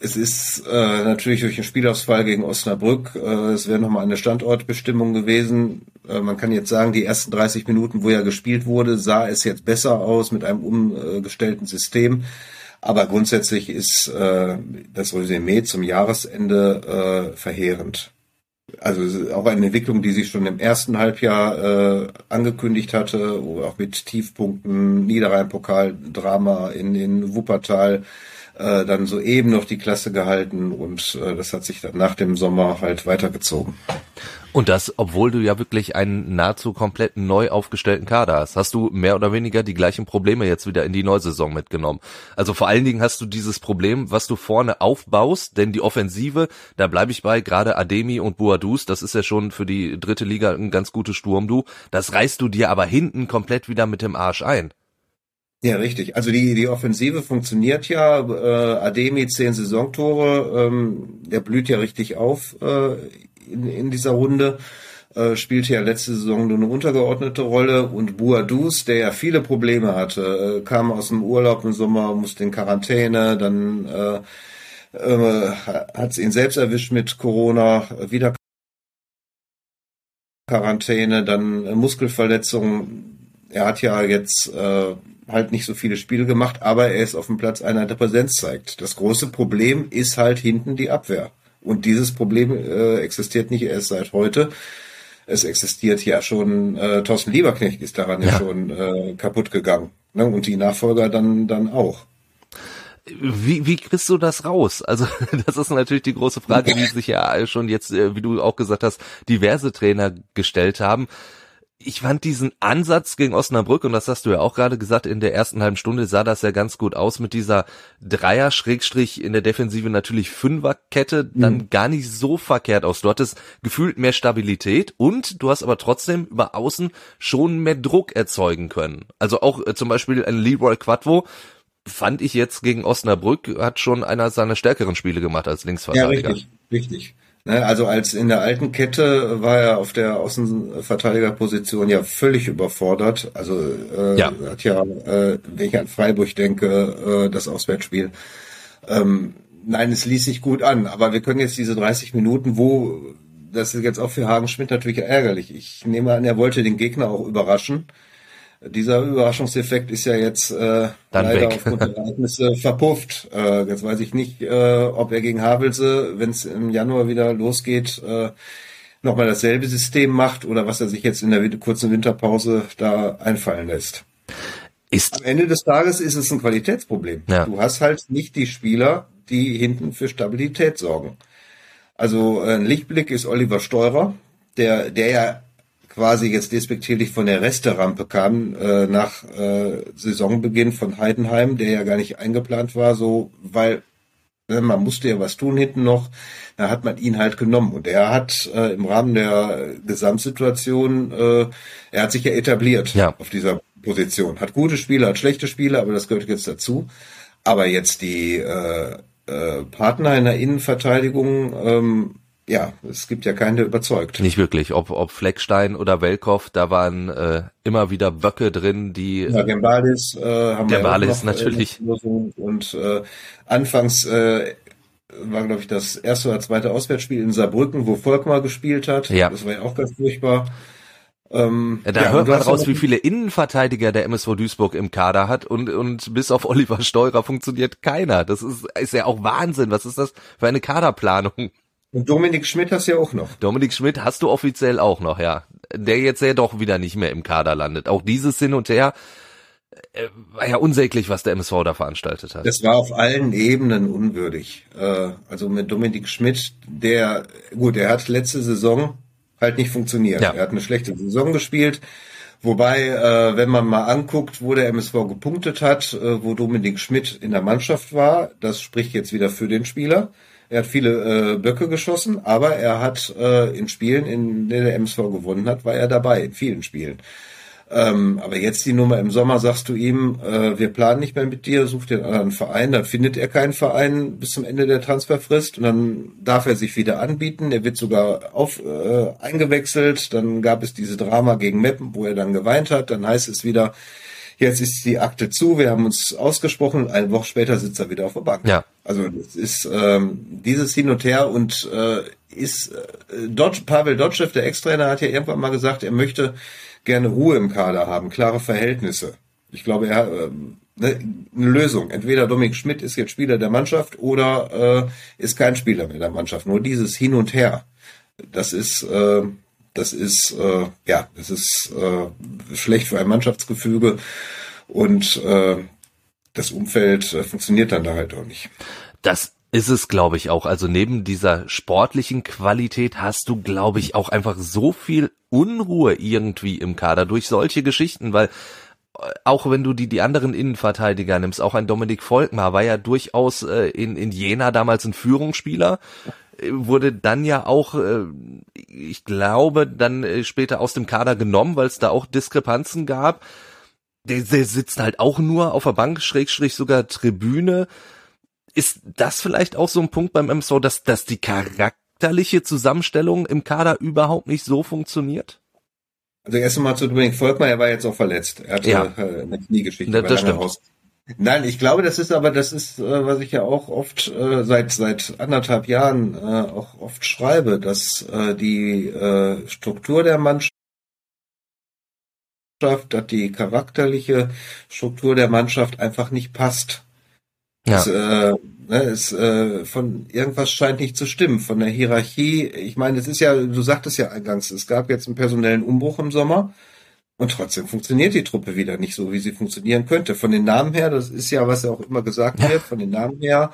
es ist äh, natürlich durch den Spielausfall gegen Osnabrück, äh, es wäre nochmal eine Standortbestimmung gewesen. Äh, man kann jetzt sagen, die ersten 30 Minuten, wo ja gespielt wurde, sah es jetzt besser aus mit einem umgestellten System. Aber grundsätzlich ist äh, das Resümee zum Jahresende äh, verheerend. Also auch eine Entwicklung, die sich schon im ersten Halbjahr äh, angekündigt hatte, auch mit Tiefpunkten, Niederrhein-Pokal, Drama in, in Wuppertal, äh, dann soeben noch die Klasse gehalten und äh, das hat sich dann nach dem Sommer halt weitergezogen. Und das, obwohl du ja wirklich einen nahezu komplett neu aufgestellten Kader hast. Hast du mehr oder weniger die gleichen Probleme jetzt wieder in die Neusaison mitgenommen? Also vor allen Dingen hast du dieses Problem, was du vorne aufbaust, denn die Offensive, da bleibe ich bei, gerade Ademi und Boadus, das ist ja schon für die dritte Liga ein ganz gutes Sturm, du. Das reißt du dir aber hinten komplett wieder mit dem Arsch ein. Ja, richtig. Also die, die Offensive funktioniert ja. Äh, Ademi zehn Saisontore, ähm, der blüht ja richtig auf äh, in, in dieser Runde. Äh, spielte ja letzte Saison nur eine untergeordnete Rolle und Buadus, der ja viele Probleme hatte, äh, kam aus dem Urlaub im Sommer, musste in Quarantäne, dann äh, äh, hat es ihn selbst erwischt mit Corona, wieder Quarantäne, dann äh, Muskelverletzung. Er hat ja jetzt äh, halt nicht so viele Spiele gemacht, aber er ist auf dem Platz einer, der Präsenz zeigt. Das große Problem ist halt hinten die Abwehr. Und dieses Problem äh, existiert nicht erst seit heute. Es existiert ja schon, äh, Thorsten Lieberknecht ist daran ja, ja schon äh, kaputt gegangen. Ne? Und die Nachfolger dann, dann auch. Wie, wie kriegst du das raus? Also das ist natürlich die große Frage, die sich ja schon jetzt, äh, wie du auch gesagt hast, diverse Trainer gestellt haben ich fand diesen Ansatz gegen Osnabrück, und das hast du ja auch gerade gesagt, in der ersten halben Stunde sah das ja ganz gut aus mit dieser Dreier, Schrägstrich in der Defensive natürlich Fünferkette, dann mhm. gar nicht so verkehrt aus. Du hattest gefühlt mehr Stabilität und du hast aber trotzdem über Außen schon mehr Druck erzeugen können. Also auch äh, zum Beispiel ein Leroy Quadvo, fand ich jetzt gegen Osnabrück, hat schon einer seiner stärkeren Spiele gemacht als Linksverteidiger. Ja, richtig, richtig. Ne, also als in der alten Kette war er auf der Außenverteidigerposition ja völlig überfordert. Also äh, ja. hat ja, äh, wenn ich an Freiburg denke, äh, das Auswärtsspiel. Ähm, nein, es ließ sich gut an, aber wir können jetzt diese 30 Minuten, wo das ist jetzt auch für Hagen Schmidt natürlich ärgerlich. Ich nehme an, er wollte den Gegner auch überraschen dieser Überraschungseffekt ist ja jetzt äh, Dann leider weg. aufgrund der Ereignisse verpufft. Äh, jetzt weiß ich nicht, äh, ob er gegen Havelse, wenn es im Januar wieder losgeht, äh, nochmal dasselbe System macht oder was er sich jetzt in der kurzen Winterpause da einfallen lässt. Ist Am Ende des Tages ist es ein Qualitätsproblem. Ja. Du hast halt nicht die Spieler, die hinten für Stabilität sorgen. Also ein Lichtblick ist Oliver Steurer, der, der ja quasi jetzt despektierlich von der Resterampe kam äh, nach äh, Saisonbeginn von Heidenheim, der ja gar nicht eingeplant war, so weil äh, man musste ja was tun hinten noch, da hat man ihn halt genommen und er hat äh, im Rahmen der Gesamtsituation, äh, er hat sich ja etabliert ja. auf dieser Position, hat gute Spiele, hat schlechte Spiele, aber das gehört jetzt dazu. Aber jetzt die äh, äh, Partner in der Innenverteidigung ähm, ja, es gibt ja keine überzeugt. Nicht wirklich. Ob, ob Fleckstein oder Welkow, da waren äh, immer wieder Böcke drin, die. Ja, Gembalis äh, haben der wir Balis noch, äh, natürlich. Und äh, anfangs äh, war, glaube ich, das erste oder zweite Auswärtsspiel in Saarbrücken, wo Volkmar gespielt hat. Ja. Das war ja auch ganz furchtbar. Ähm, ja, da ja, hört man raus, wie viele Innenverteidiger der MSV Duisburg im Kader hat und, und bis auf Oliver Steurer funktioniert keiner. Das ist, ist ja auch Wahnsinn. Was ist das für eine Kaderplanung? Und Dominik Schmidt hast du ja auch noch. Dominik Schmidt hast du offiziell auch noch, ja. Der jetzt ja doch wieder nicht mehr im Kader landet. Auch dieses Hin und Her äh, war ja unsäglich, was der MSV da veranstaltet hat. Das war auf allen Ebenen unwürdig. Äh, also mit Dominik Schmidt, der, gut, er hat letzte Saison halt nicht funktioniert. Ja. Er hat eine schlechte Saison gespielt. Wobei, äh, wenn man mal anguckt, wo der MSV gepunktet hat, wo Dominik Schmidt in der Mannschaft war, das spricht jetzt wieder für den Spieler. Er hat viele äh, Böcke geschossen, aber er hat äh, in Spielen, in denen der MSV gewonnen hat, war er dabei, in vielen Spielen. Ähm, aber jetzt die Nummer im Sommer sagst du ihm, äh, wir planen nicht mehr mit dir, such den anderen Verein, dann findet er keinen Verein bis zum Ende der Transferfrist und dann darf er sich wieder anbieten. Er wird sogar auf, äh, eingewechselt. Dann gab es diese Drama gegen Meppen, wo er dann geweint hat. Dann heißt es wieder, Jetzt ist die Akte zu, wir haben uns ausgesprochen, eine Woche später sitzt er wieder auf der Bank. Ja. Also das ist ähm, dieses Hin und Her und äh, ist äh, Dodge, Pavel Dotschew, der Ex-Trainer, hat ja irgendwann mal gesagt, er möchte gerne Ruhe im Kader haben, klare Verhältnisse. Ich glaube, er äh, ne, eine Lösung. Entweder Dominik Schmidt ist jetzt Spieler der Mannschaft oder äh, ist kein Spieler mehr der Mannschaft. Nur dieses Hin und Her, das ist äh, das ist äh, ja, das ist äh, schlecht für ein Mannschaftsgefüge und äh, das Umfeld äh, funktioniert dann da halt auch nicht. Das ist es, glaube ich, auch. Also neben dieser sportlichen Qualität hast du, glaube ich, auch einfach so viel Unruhe irgendwie im Kader durch solche Geschichten, weil äh, auch wenn du die, die anderen Innenverteidiger nimmst, auch ein Dominik Volkmar war ja durchaus äh, in, in Jena damals ein Führungsspieler, wurde dann ja auch, äh, ich glaube, dann äh, später aus dem Kader genommen, weil es da auch Diskrepanzen gab. Der, der sitzt halt auch nur auf der Bank, Schrägstrich sogar Tribüne ist das vielleicht auch so ein Punkt beim MSV, dass, dass die charakterliche Zusammenstellung im Kader überhaupt nicht so funktioniert? Also erst einmal zu Dominik Volkmar, er war jetzt auch verletzt. Er hatte Ja. äh, eine Kniegeschichte. Das lange stimmt. raus. Nein, ich glaube, das ist aber, das ist, äh, was ich ja auch oft äh, seit seit anderthalb Jahren äh, auch oft schreibe, dass äh, die äh, Struktur der Mannschaft, dass die charakterliche Struktur der Mannschaft einfach nicht passt. Ja. Es, äh, ne, es, äh, von irgendwas scheint nicht zu stimmen. Von der Hierarchie, ich meine, es ist ja, du sagtest ja eingangs, es gab jetzt einen personellen Umbruch im Sommer und trotzdem funktioniert die Truppe wieder nicht so, wie sie funktionieren könnte. Von den Namen her, das ist ja, was ja auch immer gesagt wird, von den Namen her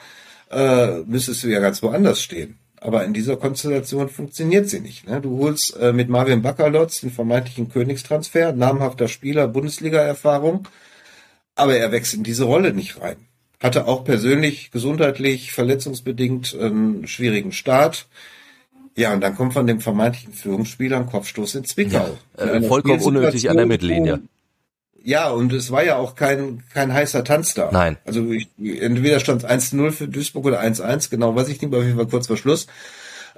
äh, müsstest du ja ganz woanders stehen. Aber in dieser Konstellation funktioniert sie nicht. Ne? Du holst äh, mit Marvin Bakalotz den vermeintlichen Königstransfer, namhafter Spieler, Bundesliga-Erfahrung, aber er wächst in diese Rolle nicht rein. Hatte auch persönlich, gesundheitlich, verletzungsbedingt einen schwierigen Start. Ja, und dann kommt von dem vermeintlichen Führungsspieler ein Kopfstoß in Zwickau. Ja, äh, vollkommen unnötig an der Mittellinie. Ja, und es war ja auch kein, kein heißer Tanz da. Nein. Also ich, entweder stand es 1-0 für Duisburg oder 1-1, genau weiß ich nicht, aber auf jeden Fall kurz vor Schluss.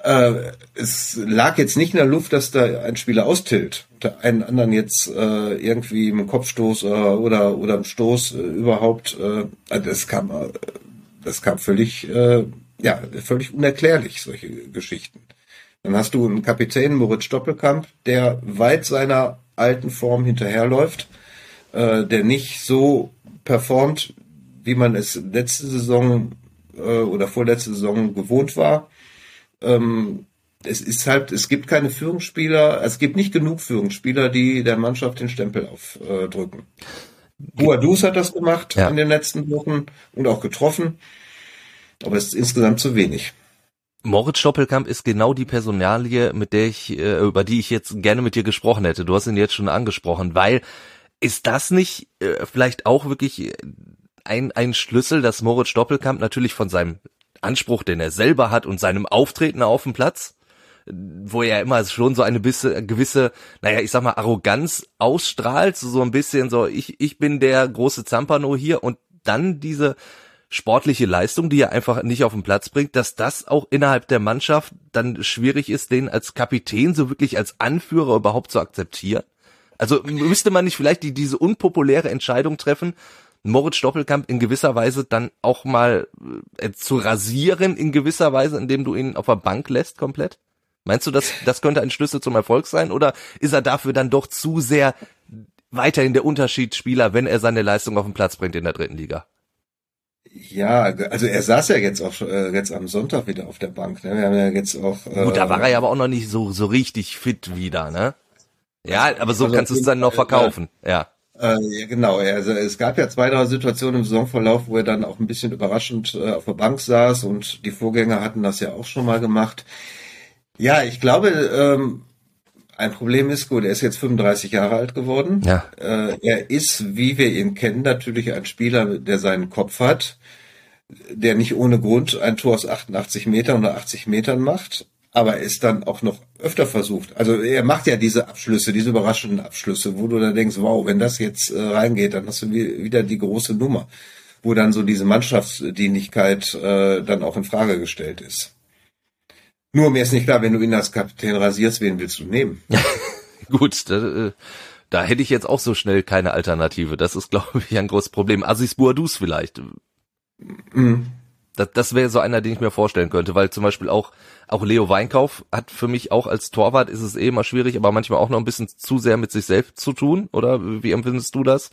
Äh, es lag jetzt nicht in der Luft, dass da ein Spieler austillt, der einen anderen jetzt äh, irgendwie im Kopfstoß äh, oder oder im Stoß äh, überhaupt. Äh, also das kam, äh, das kam völlig, ja, völlig unerklärlich solche Geschichten. Dann hast du einen Kapitän Moritz Doppelkamp, der weit seiner alten Form hinterherläuft, äh, der nicht so performt, wie man es letzte Saison äh, oder vorletzte Saison gewohnt war. Ähm, es ist halt, es gibt keine Führungsspieler, es gibt nicht genug Führungsspieler, die der Mannschaft den Stempel aufdrücken. Boadus hat das gemacht Ja. in den letzten Wochen und auch getroffen, aber es ist insgesamt zu wenig. Moritz Stoppelkamp ist genau die Personalie, mit der ich, äh, über die ich jetzt gerne mit dir gesprochen hätte. Du hast ihn jetzt schon angesprochen, weil ist das nicht äh, vielleicht auch wirklich äh, ein, ein Schlüssel, dass Moritz Stoppelkamp natürlich von seinem Anspruch, den er selber hat und seinem Auftreten auf dem Platz, wo er immer schon so eine bisse, gewisse, naja, ich sag mal, Arroganz ausstrahlt, so, so ein bisschen so, ich, ich bin der große Zampano hier und dann diese sportliche Leistung, die er einfach nicht auf den Platz bringt, dass das auch innerhalb der Mannschaft dann schwierig ist, den als Kapitän so wirklich als Anführer überhaupt zu akzeptieren? Also müsste man nicht vielleicht die, diese unpopuläre Entscheidung treffen, Moritz Stoppelkamp in gewisser Weise dann auch mal äh, zu rasieren in gewisser Weise, indem du ihn auf der Bank lässt komplett? Meinst du, das, das könnte ein Schlüssel zum Erfolg sein oder ist er dafür dann doch zu sehr weiterhin der Unterschiedsspieler, wenn er seine Leistung auf den Platz bringt in der dritten Liga? Ja, also er saß ja jetzt auch äh, jetzt am Sonntag wieder auf der Bank. Ne? Wir haben ja jetzt auch. Äh, Gut, da war er ja aber auch noch nicht so, so richtig fit wieder, ne? Ja, aber so Also kannst du es dann noch Fall, verkaufen, ja. Äh, ja, genau. Also es gab ja zwei, drei Situationen im Saisonverlauf, wo er dann auch ein bisschen überraschend äh, auf der Bank saß und die Vorgänger hatten das ja auch schon mal gemacht. Ja, ich glaube, ähm, ein Problem ist, gut, er ist jetzt 35 Jahre alt geworden. Ja. Äh, er ist, wie wir ihn kennen, natürlich ein Spieler, der seinen Kopf hat, der nicht ohne Grund ein Tor aus 88 Metern oder 80 Metern macht, aber es dann auch noch öfter versucht. Also er macht ja diese Abschlüsse, diese überraschenden Abschlüsse, wo du dann denkst, wow, wenn das jetzt äh, reingeht, dann hast du wie- wieder die große Nummer, wo dann so diese Mannschaftsdienlichkeit äh, dann auch in Frage gestellt ist. Nur mir ist nicht klar, wenn du ihn als Kapitän rasierst, wen willst du nehmen? Gut, da, äh, da hätte ich jetzt auch so schnell keine Alternative. Das ist, glaube ich, ein großes Problem. Asis Boadus vielleicht. Mhm. Das, das wäre so einer, den ich mir vorstellen könnte, weil zum Beispiel auch, auch Leo Weinkauf hat für mich auch als Torwart ist es eh immer schwierig, aber manchmal auch noch ein bisschen zu sehr mit sich selbst zu tun, oder wie empfindest du das?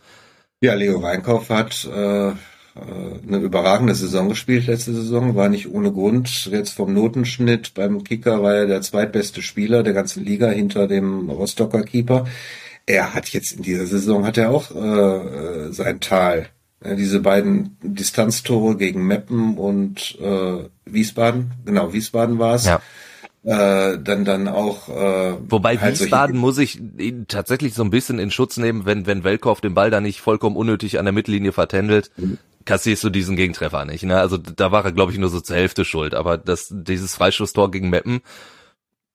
Ja, Leo Weinkauf hat äh, eine überragende Saison gespielt letzte Saison, war nicht ohne Grund. Jetzt vom Notenschnitt beim Kicker war er der zweitbeste Spieler der ganzen Liga hinter dem Rostocker Keeper. Er hat jetzt in dieser Saison hat er auch äh, äh, sein Tal. Ja, diese beiden Distanztore gegen Meppen und äh, Wiesbaden, genau, Wiesbaden war es. Ja. Äh, dann dann auch äh, Wobei halt Wiesbaden muss ich ihn tatsächlich so ein bisschen in Schutz nehmen, wenn wenn Welkow den Ball da nicht vollkommen unnötig an der Mittellinie vertändelt, Mhm. Kassierst du diesen Gegentreffer nicht. Ne? Also da war er glaube ich nur so zur Hälfte schuld, aber das dieses Freistoßtor gegen Meppen,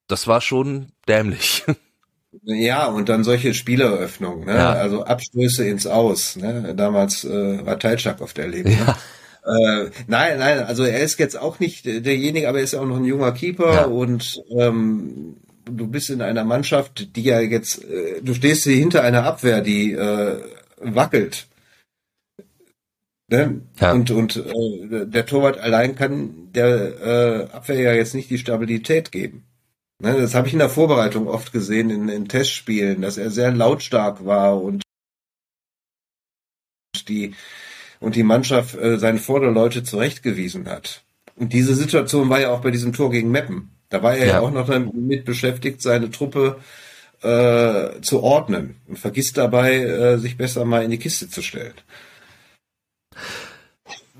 das war schon dämlich. Ja, und dann solche Spieleröffnungen, ne? Ja. also Abstöße ins Aus. Ne? Damals äh, war Teitschak auf der Leben. Ne? Äh, nein, nein, also er ist jetzt auch nicht derjenige, aber er ist ja auch noch ein junger Keeper Ja. und ähm, du bist in einer Mannschaft, die ja jetzt, äh, du stehst hier hinter einer Abwehr, die äh, wackelt. Ne? Ja. Und, und äh, der Torwart allein kann der äh, Abwehr ja jetzt nicht die Stabilität geben. Ne, das habe ich in der Vorbereitung oft gesehen, in, in Testspielen, dass er sehr lautstark war und die, und die Mannschaft äh, seine Vorderleute zurechtgewiesen hat. Und diese Situation war ja auch bei diesem Tor gegen Meppen. Da war er ja, Ja. auch noch damit beschäftigt, seine Truppe äh, zu ordnen und vergisst dabei, äh, sich besser mal in die Kiste zu stellen.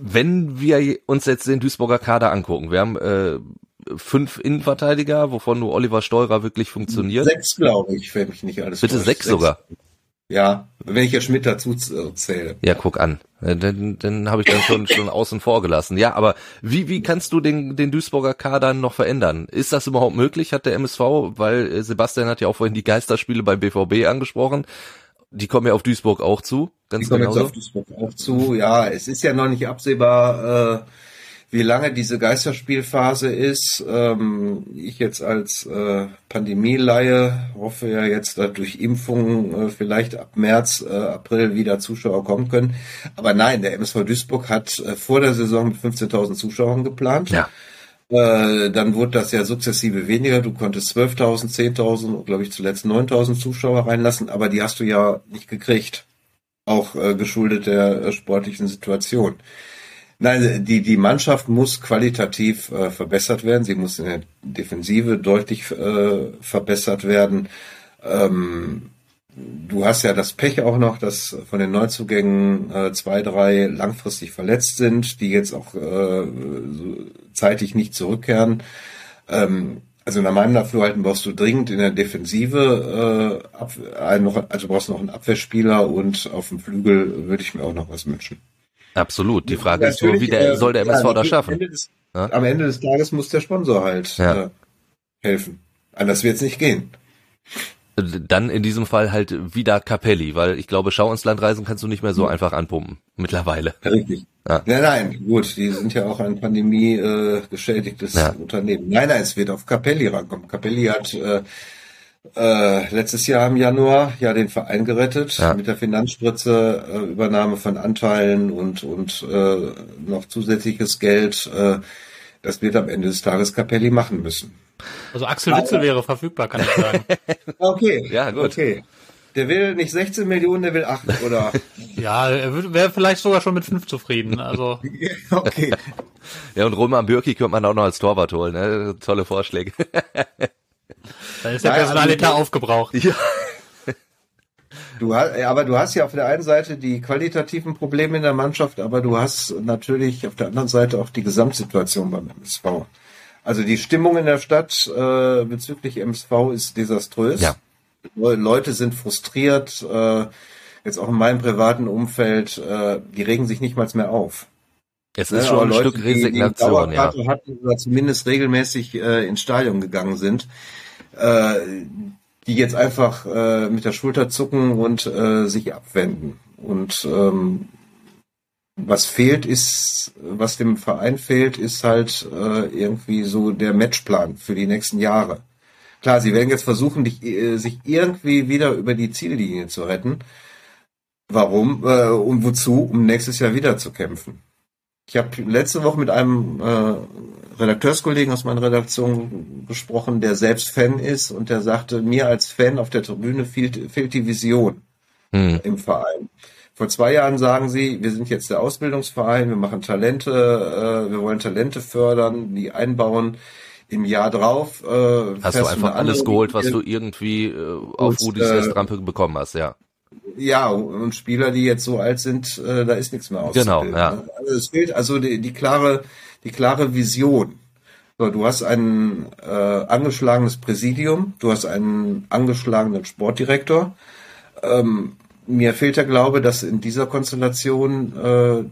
Wenn wir uns jetzt den Duisburger Kader angucken, wir haben äh, fünf Innenverteidiger, wovon nur Oliver Steurer wirklich funktioniert. Sechs, glaube ich, wenn mich nicht alles Bitte täuscht. sechs sogar. Ja, wenn ich jetzt Schmidt dazu z- zähle. Ja, guck an. Äh, Den, den habe ich dann schon schon außen vor gelassen. Ja, aber wie wie kannst du den den Duisburger Kader noch verändern? Ist das überhaupt möglich? Hat der MSV, weil äh, Sebastian hat ja auch vorhin die Geisterspiele beim BVB angesprochen. Die kommen ja auf Duisburg auch zu, ganz Ich komme jetzt auf Duisburg auch zu. Ja, es ist ja noch nicht absehbar, äh, wie lange diese Geisterspielphase ist. Ähm, ich jetzt als äh, Pandemieleihe hoffe ja jetzt, dass durch Impfungen äh, vielleicht ab März, äh, April wieder Zuschauer kommen können. Aber nein, der MSV Duisburg hat äh, vor der Saison mit 15.000 Zuschauern geplant. Ja. Äh, dann wurde das ja sukzessive weniger. Du konntest 12.000, 10.000, glaube ich zuletzt 9.000 Zuschauer reinlassen, aber die hast du ja nicht gekriegt. Auch äh, geschuldet der äh, sportlichen Situation. Nein, die, die Mannschaft muss qualitativ äh, verbessert werden. Sie muss in der Defensive deutlich äh, verbessert werden. Ähm, du hast ja das Pech auch noch, dass von den Neuzugängen äh, zwei, drei langfristig verletzt sind, die jetzt auch äh, zeitig nicht zurückkehren. Ähm, also nach meinem Dafürhalten brauchst du dringend in der Defensive äh, ab, einen noch, also brauchst noch einen Abwehrspieler und auf dem Flügel würde ich mir auch noch was wünschen. Absolut. Die Frage ist nur, wie der, äh, soll der ja, MSV das am schaffen? Ende des, Ja? Am Ende des Tages muss der Sponsor halt Ja. äh, helfen. Anders wird's nicht gehen. Dann in diesem Fall halt wieder Capelli, weil ich glaube, Schau ins Land reisen kannst du nicht mehr so einfach anpumpen. Mittlerweile. Richtig. Ja. Nein, nein, gut, die sind ja auch ein Pandemie äh, geschädigtes Ja. Unternehmen. Nein, nein, es wird auf Capelli rankommen. Capelli hat äh, äh, letztes Jahr im Januar ja den Verein gerettet Ja. mit der Finanzspritze, äh, Übernahme von Anteilen und und äh, noch zusätzliches Geld. Äh, das wird am Ende des Tages Capelli machen müssen. Also Axel Witzel wäre verfügbar, kann ich sagen. Okay. Ja, gut. Okay. Der will nicht 16 Millionen, der will 8 oder. ja, er wäre vielleicht sogar schon mit fünf zufrieden. Also okay. Ja, und Roman Bürki könnte man auch noch als Torwart holen. Ne? Tolle Vorschläge. da ist der Ja, Personaletat also- aufgebraucht. ja. Du hast, aber du hast ja auf der einen Seite die qualitativen Probleme in der Mannschaft, aber du hast natürlich auf der anderen Seite auch die Gesamtsituation beim MSV. Also die Stimmung in der Stadt äh, bezüglich MSV ist desaströs. Ja. Le- Leute sind frustriert, äh, jetzt auch in meinem privaten Umfeld, äh, die regen sich nicht mal mehr auf. Es Ne, ist schon aber ein Leute, Stück die- die Resignation, ja. Hatten oder zumindest regelmäßig äh, ins Stadion gegangen sind, äh, die jetzt einfach äh, mit der Schulter zucken und äh, sich abwenden. Und ähm, was fehlt ist, was dem Verein fehlt, ist halt äh, irgendwie so der Matchplan für die nächsten Jahre. Klar, sie werden jetzt versuchen, dich, äh, sich irgendwie wieder über die Ziellinie zu retten. Warum äh, und wozu? Um nächstes Jahr wieder zu kämpfen. Ich habe letzte Woche mit einem äh, Redakteurskollegen aus meiner Redaktion gesprochen, der selbst Fan ist und der sagte, mir als Fan auf der Tribüne fehlt, fehlt die Vision Hm. im Verein. Vor zwei Jahren sagen sie, wir sind jetzt der Ausbildungsverein, wir machen Talente, äh, wir wollen Talente fördern, die einbauen. Im Jahr drauf äh, Hast du einfach alles geholt, was du irgendwie äh, auf Rudis äh, Restrampe bekommen hast, ja. Ja, und Spieler, die jetzt so alt sind, äh, da ist nichts mehr auszubilden. Genau, ja. Ne? Also es fehlt also die, die klare, die klare Vision. So, du hast ein äh, angeschlagenes Präsidium, du hast einen angeschlagenen Sportdirektor. Ähm, mir fehlt der Glaube, dass in dieser Konstellation äh,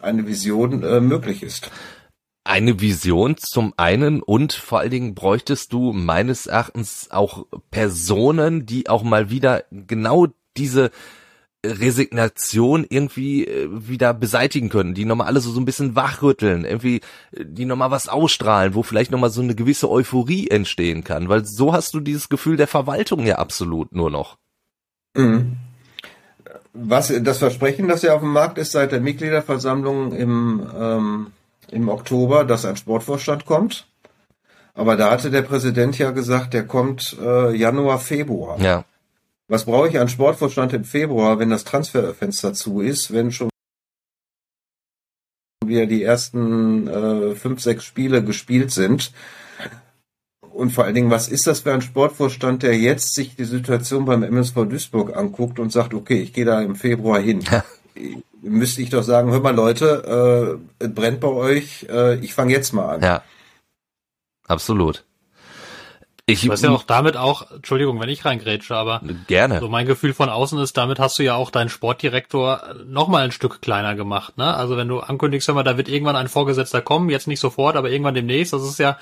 eine Vision äh, möglich ist. Eine Vision zum einen und vor allen Dingen bräuchtest du meines Erachtens auch Personen, die auch mal wieder genau diese Resignation irgendwie äh, wieder beseitigen können, die nochmal alle so, so ein bisschen wachrütteln, irgendwie, äh, die nochmal was ausstrahlen, wo vielleicht nochmal so eine gewisse Euphorie entstehen kann, weil so hast du dieses Gefühl der Verwaltung ja absolut nur noch. Mhm. Was das Versprechen, das ja auf dem Markt ist seit der Mitgliederversammlung im, ähm, im Oktober, dass ein Sportvorstand kommt. Aber da hatte der Präsident ja gesagt, der kommt äh, Januar, Februar. Ja. Was brauche ich an Sportvorstand im Februar, wenn das Transferfenster zu ist, wenn schon wir die ersten äh, fünf, sechs Spiele gespielt sind? Und vor allen Dingen, was ist das für ein Sportvorstand, der jetzt sich die Situation beim MSV Duisburg anguckt und sagt, okay, ich gehe da im Februar hin. Müsste ich doch sagen, hör mal Leute, äh, es brennt bei euch, äh, ich fange jetzt mal an. Ja, absolut. Ich, Was ja auch damit auch, Entschuldigung, wenn ich reingrätsche, aber gerne. So mein Gefühl von außen ist, damit hast du ja auch deinen Sportdirektor noch mal ein Stück kleiner gemacht, ne? Also wenn du ankündigst, hör mal, da wird irgendwann ein Vorgesetzter kommen, jetzt nicht sofort, aber irgendwann demnächst, das ist ja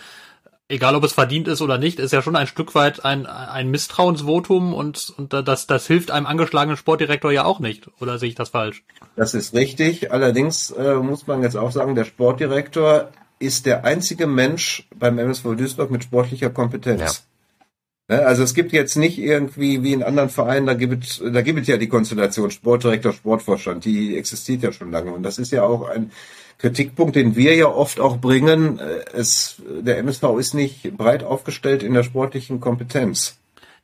egal ob es verdient ist oder nicht, ist ja schon ein Stück weit ein, ein Misstrauensvotum und, und das, das hilft einem angeschlagenen Sportdirektor ja auch nicht. Oder sehe ich das falsch? Das ist richtig. Allerdings äh, muss man jetzt auch sagen, der Sportdirektor ist der einzige Mensch beim MSV Duisburg mit sportlicher Kompetenz. Ja. Ne, also es gibt jetzt nicht irgendwie wie in anderen Vereinen, da gibt es, da gibt es ja die Konstellation Sportdirektor, Sportvorstand, die existiert ja schon lange. Und das ist ja auch ein, Kritikpunkt, den wir ja oft auch bringen, äh, es, der MSV ist nicht breit aufgestellt in der sportlichen Kompetenz.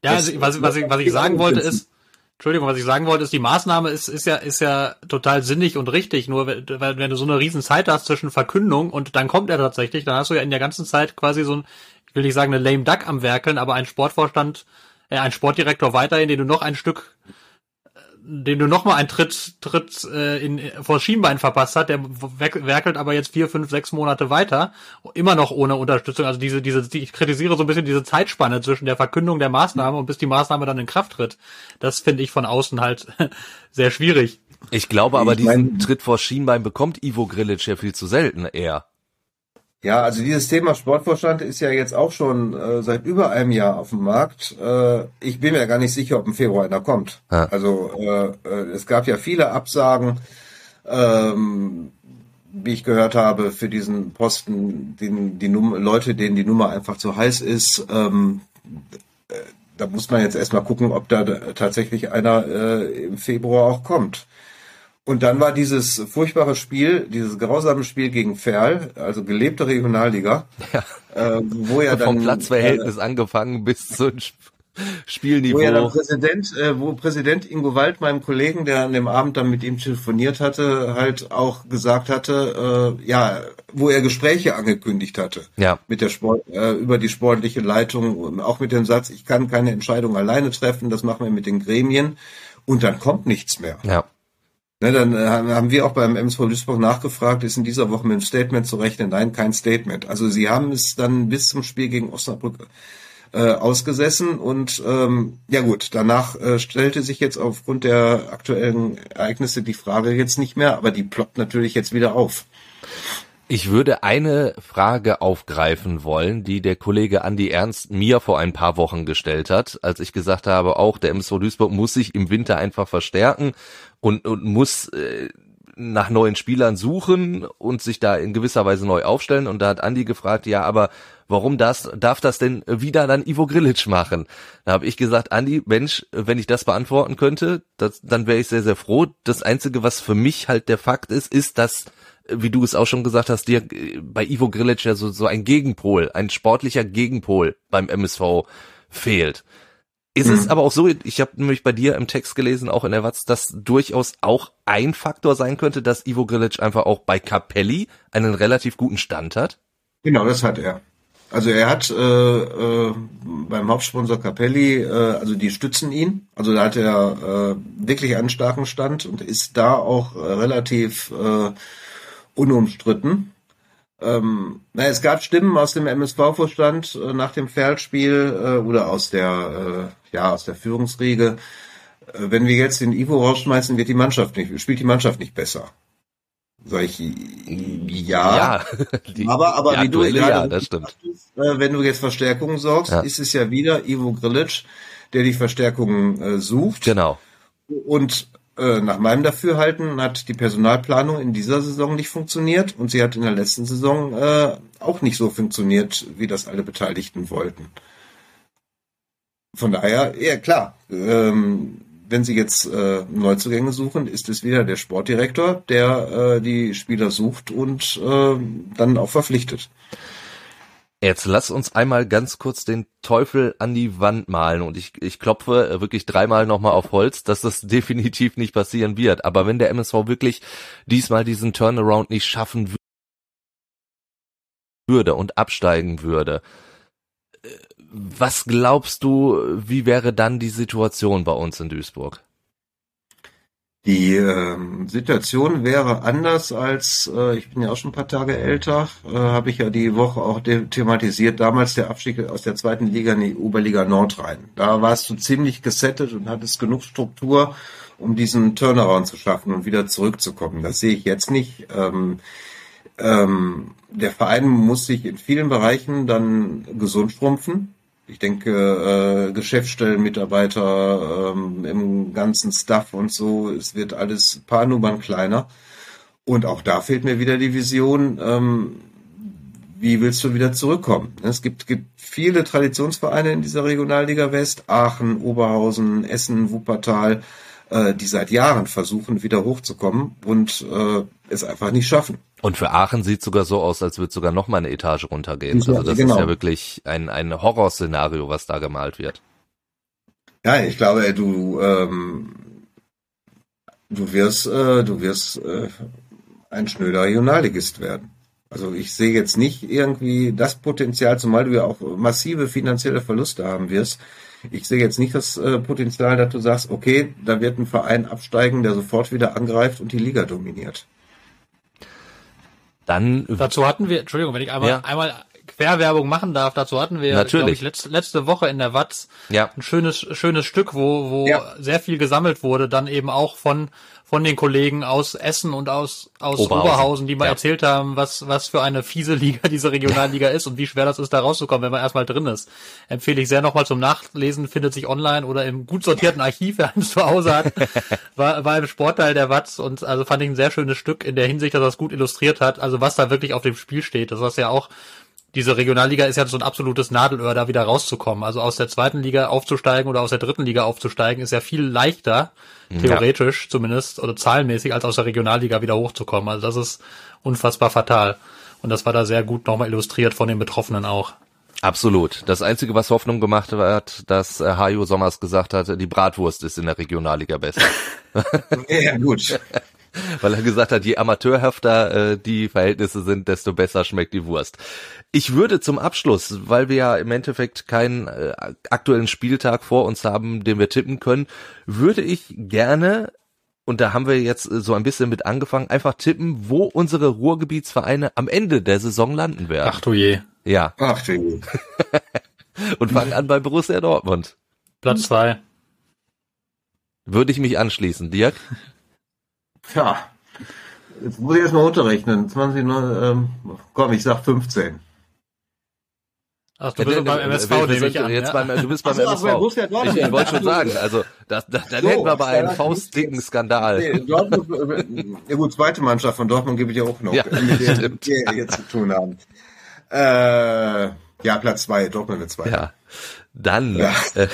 Ja, also, was, was, ich, was ich sagen wollte ist, Entschuldigung, was ich sagen wollte, ist, die Maßnahme ist, ist ja, ist ja total sinnig und richtig. Nur weil, wenn du so eine riesen Zeit hast zwischen Verkündung und dann kommt er tatsächlich, dann hast du ja in der ganzen Zeit quasi so ein, ich will nicht sagen eine lame duck am werkeln, aber ein Sportvorstand, äh, ein Sportdirektor weiterhin, den du noch ein Stück den du nochmal einen Tritt, Tritt äh, in, vor Schienbein verpasst hat, der werkelt aber jetzt vier, fünf, sechs Monate weiter, immer noch ohne Unterstützung. Also diese, diese, ich kritisiere so ein bisschen diese Zeitspanne zwischen der Verkündung der Maßnahme und bis die Maßnahme dann in Kraft tritt. Das finde ich von außen halt sehr schwierig. Ich glaube aber, ich diesen Tritt vor Schienbein bekommt Ivo Grilic ja viel zu selten eher. Ja, also dieses Thema Sportvorstand ist ja jetzt auch schon äh, seit über einem Jahr auf dem Markt. Äh, ich bin mir gar nicht sicher, ob im Februar einer kommt. Ja. Also äh, äh, es gab ja viele Absagen, ähm, wie ich gehört habe, für diesen Posten, den, die Num Leute, denen die Nummer einfach zu heiß ist. Ähm, äh, da muss man jetzt erstmal gucken, ob da tatsächlich einer äh, im Februar auch kommt. Und dann war dieses furchtbare Spiel, dieses grausame Spiel gegen Ferl, also gelebte Regionalliga, ja. äh, wo ja dann vom Platzverhältnis äh, angefangen bis zum Spielniveau. Wo ja dann Präsident, äh, wo Präsident Ingo Wald, meinem Kollegen, der an dem Abend dann mit ihm telefoniert hatte, halt auch gesagt hatte, äh, ja, wo er Gespräche angekündigt hatte. Ja. Mit der Sport, äh, über die sportliche Leitung, auch mit dem Satz, ich kann keine Entscheidung alleine treffen, das machen wir mit den Gremien. Und dann kommt nichts mehr. Ja. Ne, dann äh, haben wir auch beim MSV Duisburg nachgefragt, ist in dieser Woche mit einem Statement zu rechnen? Nein, kein Statement. Also sie haben es dann bis zum Spiel gegen Osnabrück äh, ausgesessen und ähm, ja gut, danach äh, stellte sich jetzt aufgrund der aktuellen Ereignisse die Frage jetzt nicht mehr, aber die ploppt natürlich jetzt wieder auf. Ich würde eine Frage aufgreifen wollen, die der Kollege Andi Ernst mir vor ein paar Wochen gestellt hat, als ich gesagt habe, auch der MSV Duisburg muss sich im Winter einfach verstärken und, und muss äh, nach neuen Spielern suchen und sich da in gewisser Weise neu aufstellen. Und da hat Andi gefragt, ja, aber warum das, darf das denn wieder dann Ivo Grilic machen? Da habe ich gesagt, Andi, Mensch, wenn ich das beantworten könnte, das, dann wäre ich sehr, sehr froh. Das Einzige, was für mich halt der Fakt ist, ist, dass wie du es auch schon gesagt hast, dir äh, bei Ivo Grilic ja so, so ein Gegenpol, ein sportlicher Gegenpol beim MSV fehlt. Ist mhm. es aber auch so, ich habe nämlich bei dir im Text gelesen, auch in der Watz, dass durchaus auch ein Faktor sein könnte, dass Ivo Grilic einfach auch bei Capelli einen relativ guten Stand hat? Genau, das hat er. Also er hat äh, äh, beim Hauptsponsor Capelli, äh, also die stützen ihn. Also da hat er äh, wirklich einen starken Stand und ist da auch relativ äh, unumstritten. Ähm, na, es gab Stimmen aus dem MSV-Vorstand äh, nach dem Feldspiel äh, oder aus der äh, ja aus der Führungsriege. Äh, wenn wir jetzt den Ivo rausschmeißen, wird die Mannschaft nicht spielt die Mannschaft nicht besser. Sag ich, ja. Ja, die, aber aber die wie du gerade ja, das stimmt. äh, wenn du jetzt Verstärkungen sorgst, Ja. ist es ja wieder Ivo Grilic, der die Verstärkungen äh, sucht. Genau. Und äh, nach meinem Dafürhalten hat die Personalplanung in dieser Saison nicht funktioniert und sie hat in der letzten Saison äh, auch nicht so funktioniert, wie das alle Beteiligten wollten. Von daher, ja klar, ähm, wenn sie jetzt äh, Neuzugänge suchen, ist es wieder der Sportdirektor, der äh, die Spieler sucht und äh, dann auch verpflichtet. Jetzt lass uns einmal ganz kurz den Teufel an die Wand malen und ich, ich klopfe äh, wirklich dreimal nochmal auf Holz, dass das definitiv nicht passieren wird. Aber wenn der MSV wirklich diesmal diesen Turnaround nicht schaffen wü- würde und absteigen würde, äh, was glaubst du, wie wäre dann die Situation bei uns in Duisburg? Die ähm, Situation wäre anders als, äh, ich bin ja auch schon ein paar Tage älter, äh, habe ich ja die Woche auch thematisiert, damals der Abstieg aus der zweiten Liga in die Oberliga Nord rein. Da warst du ziemlich gesettet und hattest genug Struktur, um diesen Turnaround zu schaffen und wieder zurückzukommen. Das sehe ich jetzt nicht. Ähm, ähm, der Verein muss sich in vielen Bereichen dann gesund schrumpfen. Ich denke, äh, Geschäftsstellenmitarbeiter ähm, im ganzen Staff und so, es wird alles paar Nummern kleiner. Und auch da fehlt mir wieder die Vision, ähm, wie willst du wieder zurückkommen? Es gibt, gibt viele Traditionsvereine in dieser Regionalliga West, Aachen, Oberhausen, Essen, Wuppertal, äh, die seit Jahren versuchen, wieder hochzukommen und äh, es einfach nicht schaffen. Und für Aachen sieht sogar so aus, als würde sogar noch mal eine Etage runtergehen. Ja, Also das genau. ist ja wirklich ein, ein Horrorszenario, was da gemalt wird. Ja, ich glaube, du, ähm, du wirst, äh, du wirst äh, ein schnöder Regionalligist werden. Also ich sehe jetzt nicht irgendwie das Potenzial, zumal du ja auch massive finanzielle Verluste haben wirst. Ich sehe jetzt nicht das äh, Potenzial, dass du sagst, okay, da wird ein Verein absteigen, der sofort wieder angreift und die Liga dominiert. Dann Dazu hatten wir, Entschuldigung, wenn ich einmal, Ja. einmal Querwerbung machen darf, dazu hatten wir, Natürlich. glaube ich, letzte, letzte Woche in der Watz ja, ein schönes, schönes Stück, wo, wo Ja. sehr viel gesammelt wurde, dann eben auch von, von den Kollegen aus Essen und aus, aus Oberhausen. Oberhausen, die mal Ja. erzählt haben, was, was für eine fiese Liga diese Regionalliga ist und wie schwer das ist, da rauszukommen, wenn man erstmal drin ist. Empfehle ich sehr nochmal zum Nachlesen, findet sich online oder im gut sortierten Archiv, wer eins zu Hause hat, war, war im Sportteil der Watz und also fand ich ein sehr schönes Stück in der Hinsicht, dass es gut illustriert hat, also was da wirklich auf dem Spiel steht. Das ist ja auch diese Regionalliga ist ja so ein absolutes Nadelöhr, da wieder rauszukommen. Also aus der zweiten Liga aufzusteigen oder aus der dritten Liga aufzusteigen, ist ja viel leichter, theoretisch zumindest, oder zahlenmäßig, als aus der Regionalliga wieder hochzukommen. Also das ist unfassbar fatal. Und das war da sehr gut nochmal illustriert von den Betroffenen auch. absolut. Das Einzige, was Hoffnung gemacht hat, dass äh, Hajo Sommers gesagt hat, die Bratwurst ist in der Regionalliga besser. Ja, gut. Weil er gesagt hat, je amateurhafter äh, die Verhältnisse sind, desto besser schmeckt die Wurst. Ich würde zum Abschluss, weil wir ja im Endeffekt keinen äh, aktuellen Spieltag vor uns haben, den wir tippen können, würde ich gerne, und da haben wir jetzt äh, so ein bisschen mit angefangen, einfach tippen, wo unsere Ruhrgebietsvereine am Ende der Saison landen werden. Ach du je. Ja, Ach du. und fangen an bei Borussia Dortmund. Platz zwei. Würde ich mich anschließen. Dirk? Tja, jetzt muss ich erstmal runterrechnen. 20, ähm, komm, ich sag 15. Ach, du bist beim MSV, wir, wir sind ich an. jetzt ja? beim, du bist beim so, MSV. ich, Dortmund. ich wollte schon sagen, also das, das, dann So, hätten wir aber einen ja, faustdicken Skandal. Nee, Dortmund, äh, ja gut, zweite Mannschaft von Dortmund gebe ich ja auch noch, Ja, mit der stimmt. wir hier zu tun haben. Äh, ja, Platz zwei, Dortmund mit zwei. Ja. Dann Ja. Äh,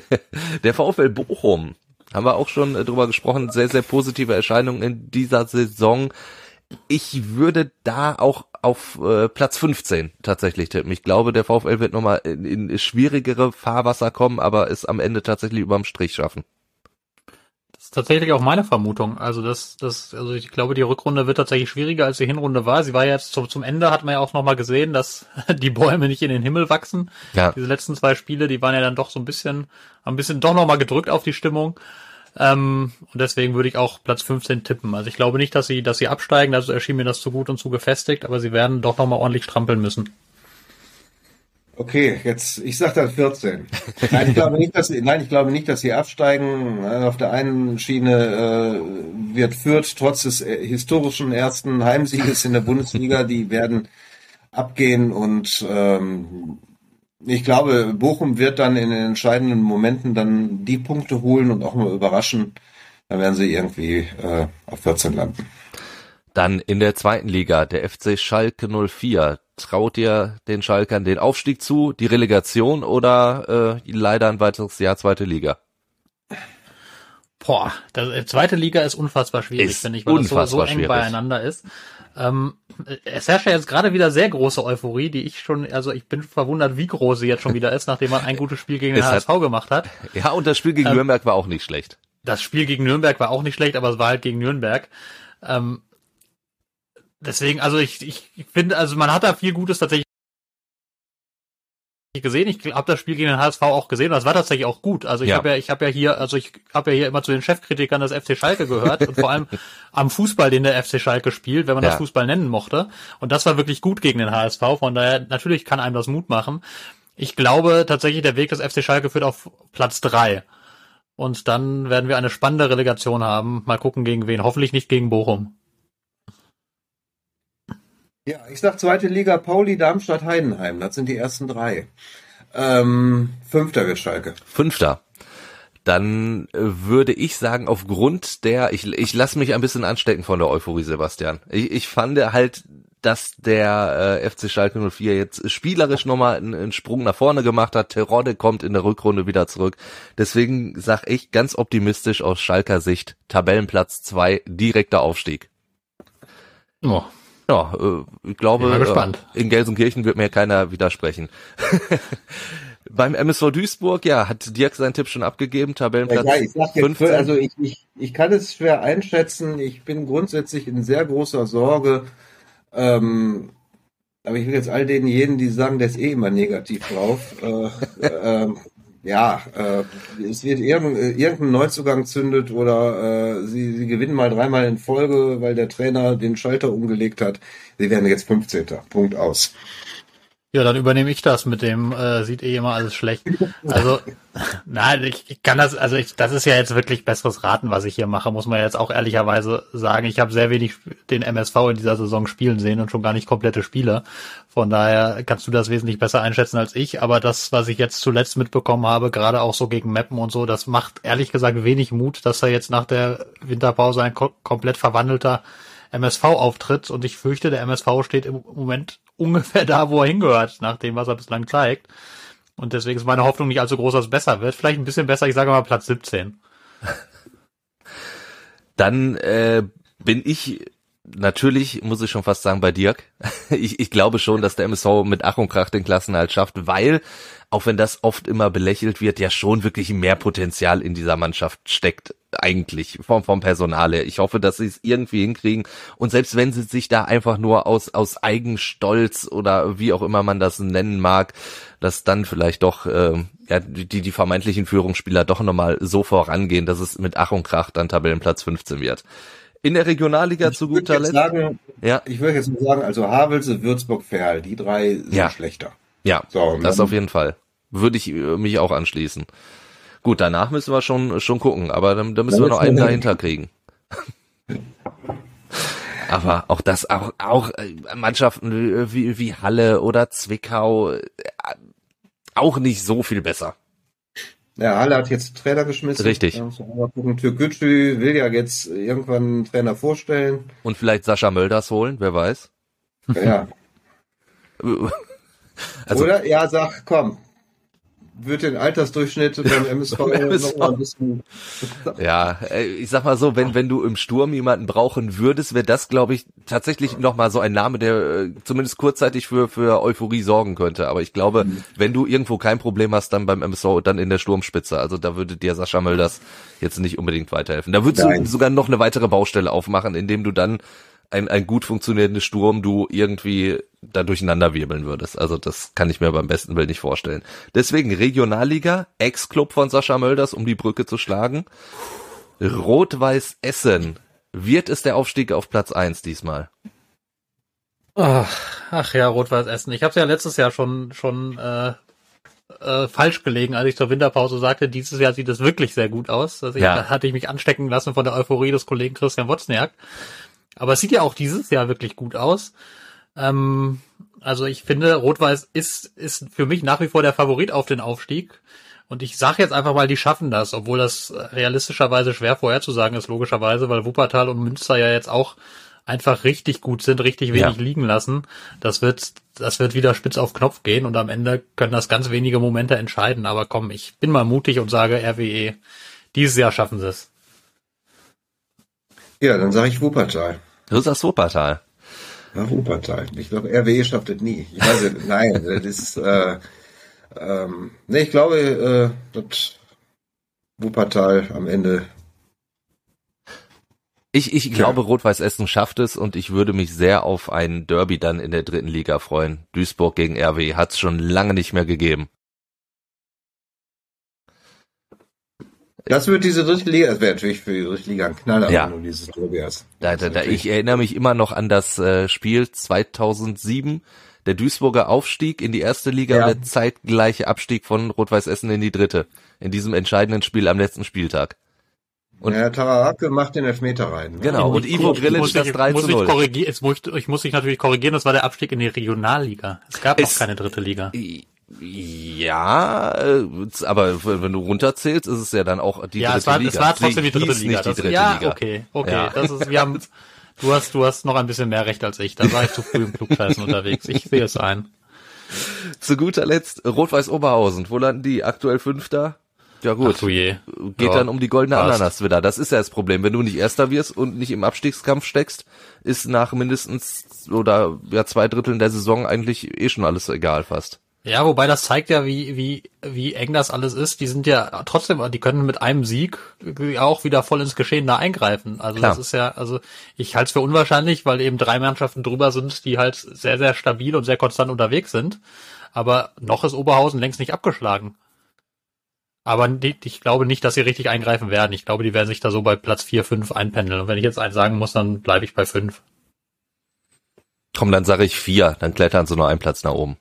der VfL Bochum. Haben wir auch schon äh, drüber gesprochen. Sehr, sehr positive Erscheinungen in dieser Saison. Ich würde da auch auf äh, Platz 15 tatsächlich tippen. Ich glaube, der VfL wird nochmal in, in schwierigere Fahrwasser kommen, aber es am Ende tatsächlich überm Strich schaffen. Ist tatsächlich auch meine Vermutung. Also das, das, also ich glaube, die Rückrunde wird tatsächlich schwieriger als die Hinrunde war. Sie war jetzt zum, zum Ende hat man ja auch nochmal gesehen, dass die Bäume nicht in den Himmel wachsen. Ja. Diese letzten zwei Spiele, die waren ja dann doch so ein bisschen, ein bisschen doch nochmal gedrückt auf die Stimmung. Ähm, und deswegen würde ich auch Platz 15 tippen. Also ich glaube nicht, dass sie, dass sie absteigen, also erschien mir das zu gut und zu gefestigt, aber sie werden doch nochmal ordentlich strampeln müssen. Okay, jetzt, ich sag dann 14. Nein, ich glaube nicht, dass sie, nein, ich glaube nicht, dass sie absteigen. Äh, auf der einen Schiene äh, wird Fürth trotz des äh, historischen ersten Heimsieges in der Bundesliga, die werden abgehen und ähm, ich glaube, Bochum wird dann in den entscheidenden Momenten dann die Punkte holen und auch mal überraschen. Dann werden sie irgendwie äh, auf 14 landen. Dann in der zweiten Liga, der FC Schalke 04. Traut ihr den Schalkern den Aufstieg zu, die Relegation oder äh, leider ein weiteres Jahr zweite Liga? Boah, das, äh, zweite Liga ist unfassbar schwierig, finde ich, weil das so, so eng schwierig. beieinander ist. Ähm, es herrscht ja jetzt gerade wieder sehr große Euphorie, die ich schon, also ich bin verwundert, wie groß sie jetzt schon wieder ist, nachdem man ein gutes Spiel gegen den HSV gemacht hat. Ja, und das Spiel gegen ähm, Nürnberg war auch nicht schlecht. Das Spiel gegen Nürnberg war auch nicht schlecht, aber es war halt gegen Nürnberg. Ähm, deswegen, also ich, ich finde, also man hat da viel Gutes tatsächlich gesehen. Ich habe das Spiel gegen den HSV auch gesehen. Das war tatsächlich auch gut. Also ich ja. habe ja, ich habe ja hier, also ich habe ja hier immer zu den Chefkritikern des FC Schalke gehört und vor allem am Fußball, den der FC Schalke spielt, wenn man ja. das Fußball nennen mochte. Und das war wirklich gut gegen den HSV. Von daher natürlich kann einem das Mut machen. Ich glaube tatsächlich, der Weg des FC Schalke führt auf Platz drei. Und dann werden wir eine spannende Relegation haben. Mal gucken gegen wen. Hoffentlich nicht gegen Bochum. Ja, ich sag zweite Liga Pauli, Darmstadt, Heidenheim. Das sind die ersten drei. Ähm, Fünfter wird Schalke. Fünfter. Dann äh, würde ich sagen, aufgrund der, ich, ich lasse mich ein bisschen anstecken von der Euphorie, Sebastian. Ich, ich fand halt, dass der äh, FC Schalke 04 jetzt spielerisch nochmal einen, einen Sprung nach vorne gemacht hat. Terodde kommt in der Rückrunde wieder zurück. Deswegen sag ich ganz optimistisch aus Schalker Sicht, Tabellenplatz zwei direkter Aufstieg. Oh, ja, äh, ich glaube, äh, in Gelsenkirchen wird mir keiner widersprechen. Beim MSV Duisburg, ja, hat Dirk seinen Tipp schon abgegeben, Tabellenplatz ja, ich sag jetzt, 15. Also ich, ich, ich kann es schwer einschätzen. Ich bin grundsätzlich in sehr großer Sorge. Ähm, aber ich will jetzt all denen jenen, die sagen, der ist eh immer negativ drauf. äh, äh, ja, äh, es wird irgendein, äh, irgendein Neuzugang zündet oder äh, sie, sie gewinnen mal dreimal in Folge, weil der Trainer den Schalter umgelegt hat. Sie werden jetzt 15. Punkt aus. Ja, dann übernehme ich das mit dem, äh, sieht eh immer alles schlecht. Also, nein, ich, ich kann das, also ich, das ist ja jetzt wirklich besseres Raten, was ich hier mache, muss man jetzt auch ehrlicherweise sagen. Ich habe sehr wenig den MSV in dieser Saison spielen sehen und schon gar nicht komplette Spiele. Von daher kannst du das wesentlich besser einschätzen als ich. Aber das, was ich jetzt zuletzt mitbekommen habe, gerade auch so gegen Mappen und so, das macht ehrlich gesagt wenig Mut, dass er jetzt nach der Winterpause ein ko komplett verwandelter MSV auftritt. Und ich fürchte, der MSV steht im Moment ungefähr da, wo er hingehört, nach dem, was er bislang zeigt. Und deswegen ist meine Hoffnung nicht allzu groß, dass es besser wird. Vielleicht ein bisschen besser, ich sage mal Platz 17. Dann äh, bin ich natürlich, muss ich schon fast sagen, bei Dirk. Ich, ich glaube schon, dass der MSV mit Ach und Krach den Klassenhalt schafft, weil, auch wenn das oft immer belächelt wird, ja schon wirklich mehr Potenzial in dieser Mannschaft steckt eigentlich vom, vom Personal her. Ich hoffe, dass sie es irgendwie hinkriegen. Und selbst wenn sie sich da einfach nur aus, aus Eigenstolz oder wie auch immer man das nennen mag, dass dann vielleicht doch äh, ja, die, die vermeintlichen Führungsspieler doch nochmal so vorangehen, dass es mit Ach und Krach dann Tabellenplatz 15 wird. In der Regionalliga ich zu guter Letzt. Sagen, ja. Ich würde jetzt nur sagen, also Havelse, Würzburg, Ferl, die drei sind ja. schlechter. Ja, so, das auf jeden Fall. Würde ich äh, mich auch anschließen. Gut, danach müssen wir schon, schon gucken, aber dann, dann müssen wir noch einen dahinter kriegen. aber auch das, auch, auch äh, Mannschaften wie, wie Halle oder Zwickau, äh, auch nicht so viel besser. Ja, Halle hat jetzt Trainer geschmissen. Richtig. Türkgücü will ja jetzt irgendwann einen Trainer vorstellen. Und vielleicht Sascha Mölders holen, wer weiß. Ja. also, Oder? Ja, sag, komm, würde den Altersdurchschnitt beim MSV, MSV. noch mal ein bisschen. Ja, ich sag mal so, wenn wenn du im Sturm jemanden brauchen würdest, wäre das, glaube ich, tatsächlich noch mal so ein Name, der äh, zumindest kurzzeitig für für Euphorie sorgen könnte. Aber ich glaube, wenn du irgendwo kein Problem hast, dann beim MSV, dann in der Sturmspitze. Also da würde dir Sascha Mölders jetzt nicht unbedingt weiterhelfen. Da würdest Nein. du sogar noch eine weitere Baustelle aufmachen, indem du dann ein, ein gut funktionierendes Sturm du irgendwie da durcheinander wirbeln würdest. Also das kann ich mir beim besten Willen nicht vorstellen. Deswegen Regionalliga, Ex-Club von Sascha Mölders, um die Brücke zu schlagen. Rot-Weiß Essen. Wird es der Aufstieg auf Platz eins diesmal? Ach, ach ja, Rot-Weiß Essen. Ich habe ja letztes Jahr schon schon äh, äh, falsch gelegen, als ich zur Winterpause sagte, dieses Jahr sieht es wirklich sehr gut aus. Also ich, Ja. da hatte ich mich anstecken lassen von der Euphorie des Kollegen Christian Wozniak. Aber es sieht ja auch dieses Jahr wirklich gut aus. Ähm, also ich finde, Rot-Weiß ist, ist für mich nach wie vor der Favorit auf den Aufstieg. Und ich sage jetzt einfach mal, die schaffen das, obwohl das realistischerweise schwer vorherzusagen ist, logischerweise, weil Wuppertal und Münster ja jetzt auch einfach richtig gut sind, richtig wenig Ja. liegen lassen. Das wird, das wird wieder spitz auf Knopf gehen und am Ende können das ganz wenige Momente entscheiden. Aber komm, ich bin mal mutig und sage RWE, dieses Jahr schaffen sie es. Ja, dann sage ich Wuppertal. Du sagst Wuppertal. Ja, Wuppertal. Ich glaube, RWE schafft das nie. Ich weiß nicht, nein, das ist, äh, ähm, nee, ich glaube, äh, dass Wuppertal am Ende, Ich, ich glaube, Rot-Weiß Essen schafft es und ich würde mich sehr auf ein Derby dann in der dritten Liga freuen. Duisburg gegen RW hat es schon lange nicht mehr gegeben. Das wird diese dritte Liga, das wäre natürlich für die dritte Liga ein Knaller, Ja. wenn du dieses Derby hast. Da, da, da, ich erinnere mich immer noch an das äh, Spiel 2007, der Duisburger Aufstieg in die erste Liga Ja. und der zeitgleiche Abstieg von Rot-Weiß Essen in die dritte. In diesem entscheidenden Spiel am letzten Spieltag. Und- ja, Tararake macht den Elfmeter rein. Ne? Genau, und Ivo muss das ich, 3 muss zu ich 0. korrigieren, jetzt muss ich, ich muss ich natürlich korrigieren, das war der Abstieg in die Regionalliga. Es gab noch Es- keine dritte Liga. Ja, äh, aber wenn du runterzählst, ist es ja dann auch die Ja, dritte es war, Liga. es war trotzdem die dritte Liga. Nicht die dritte ja, Liga. okay, okay. Ja. Das ist, wir haben, du hast, du hast noch ein bisschen mehr Recht als ich. Da war ich zu früh im Klugscheißen unterwegs. Ich sehe es ein. Zu guter Letzt Rot-Weiß Oberhausen. Wo landen die? Aktuell Fünfter? Ja gut. Ach je. Geht Ja, dann um die goldene passt. Ananas wieder. Das ist ja das Problem. Wenn du nicht Erster wirst und nicht im Abstiegskampf steckst, ist nach mindestens oder ja zwei Dritteln der Saison eigentlich eh schon alles egal fast. Ja, wobei das zeigt ja, wie, wie, wie eng das alles ist. Die sind ja trotzdem, die können mit einem Sieg auch wieder voll ins Geschehen da eingreifen. Also Klar. das ist ja, also ich halte es für unwahrscheinlich, weil eben drei Mannschaften drüber sind, die halt sehr, sehr stabil und sehr konstant unterwegs sind. Aber noch ist Oberhausen längst nicht abgeschlagen. Aber ich glaube nicht, dass sie richtig eingreifen werden. Ich glaube, die werden sich da so bei Platz 4, 5 einpendeln. Und wenn ich jetzt einen sagen muss, dann bleibe ich bei 5. Komm, dann sage ich vier. Dann klettern sie nur einen Platz nach oben.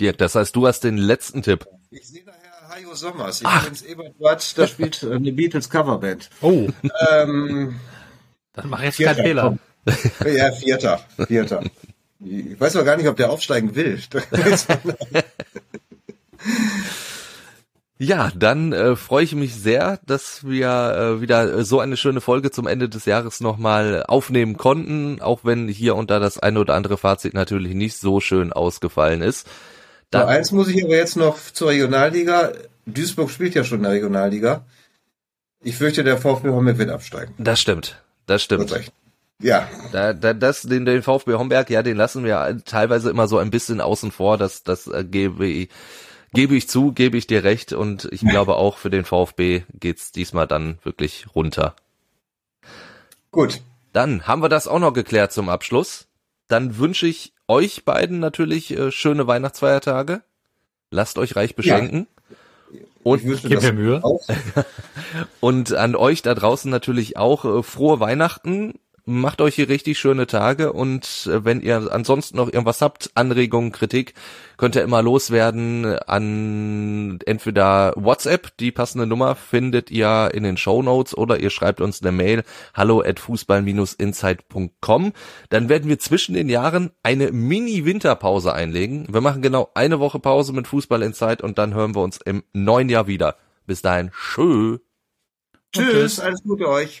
Dirk, das heißt, du hast den letzten Tipp. Ich sehe daher Hajo Sommers. Ich bin ins Ebertwart, da spielt äh, eine Beatles Coverband. Oh, Ähm, dann mach ich jetzt keinen Fehler. komm. Ja, Vierter. Vierter. Ich weiß aber gar nicht, ob der aufsteigen will. Ja, dann äh, freue ich mich sehr, dass wir äh, wieder äh, so eine schöne Folge zum Ende des Jahres nochmal aufnehmen konnten, auch wenn hier und da das eine oder andere Fazit natürlich nicht so schön ausgefallen ist. So, Dann, eins muss ich aber jetzt noch zur Regionalliga. Duisburg spielt ja schon in der Regionalliga. Ich fürchte, der VfB Homburg wird absteigen. das stimmt, das stimmt. recht. Ja, Da, da, das, den, den VfB Homberg, ja, den lassen wir teilweise immer so ein bisschen außen vor. Das, das äh, gebe ich, gebe ich zu, gebe ich dir recht. Und ich glaube auch für den VfB geht's diesmal dann wirklich runter. gut. Dann haben wir das auch noch geklärt zum Abschluss. Dann wünsche ich euch beiden natürlich äh, schöne Weihnachtsfeiertage. Lasst euch reich beschenken. Und, Ich mir Mühe. und an euch da draußen natürlich auch äh, frohe Weihnachten. Macht euch hier richtig schöne Tage und äh, wenn ihr ansonsten noch irgendwas habt, Anregungen, Kritik, könnt ihr immer loswerden an entweder WhatsApp, die passende Nummer findet ihr in den Show Notes oder ihr schreibt uns eine Mail hallo at fußball-insight.com. Dann werden wir zwischen den Jahren eine Mini-Winterpause einlegen. Wir machen genau eine Woche Pause mit Fußball Insight und dann hören wir uns im neuen Jahr wieder. Bis dahin, tschö. Tschüss, alles Gute euch.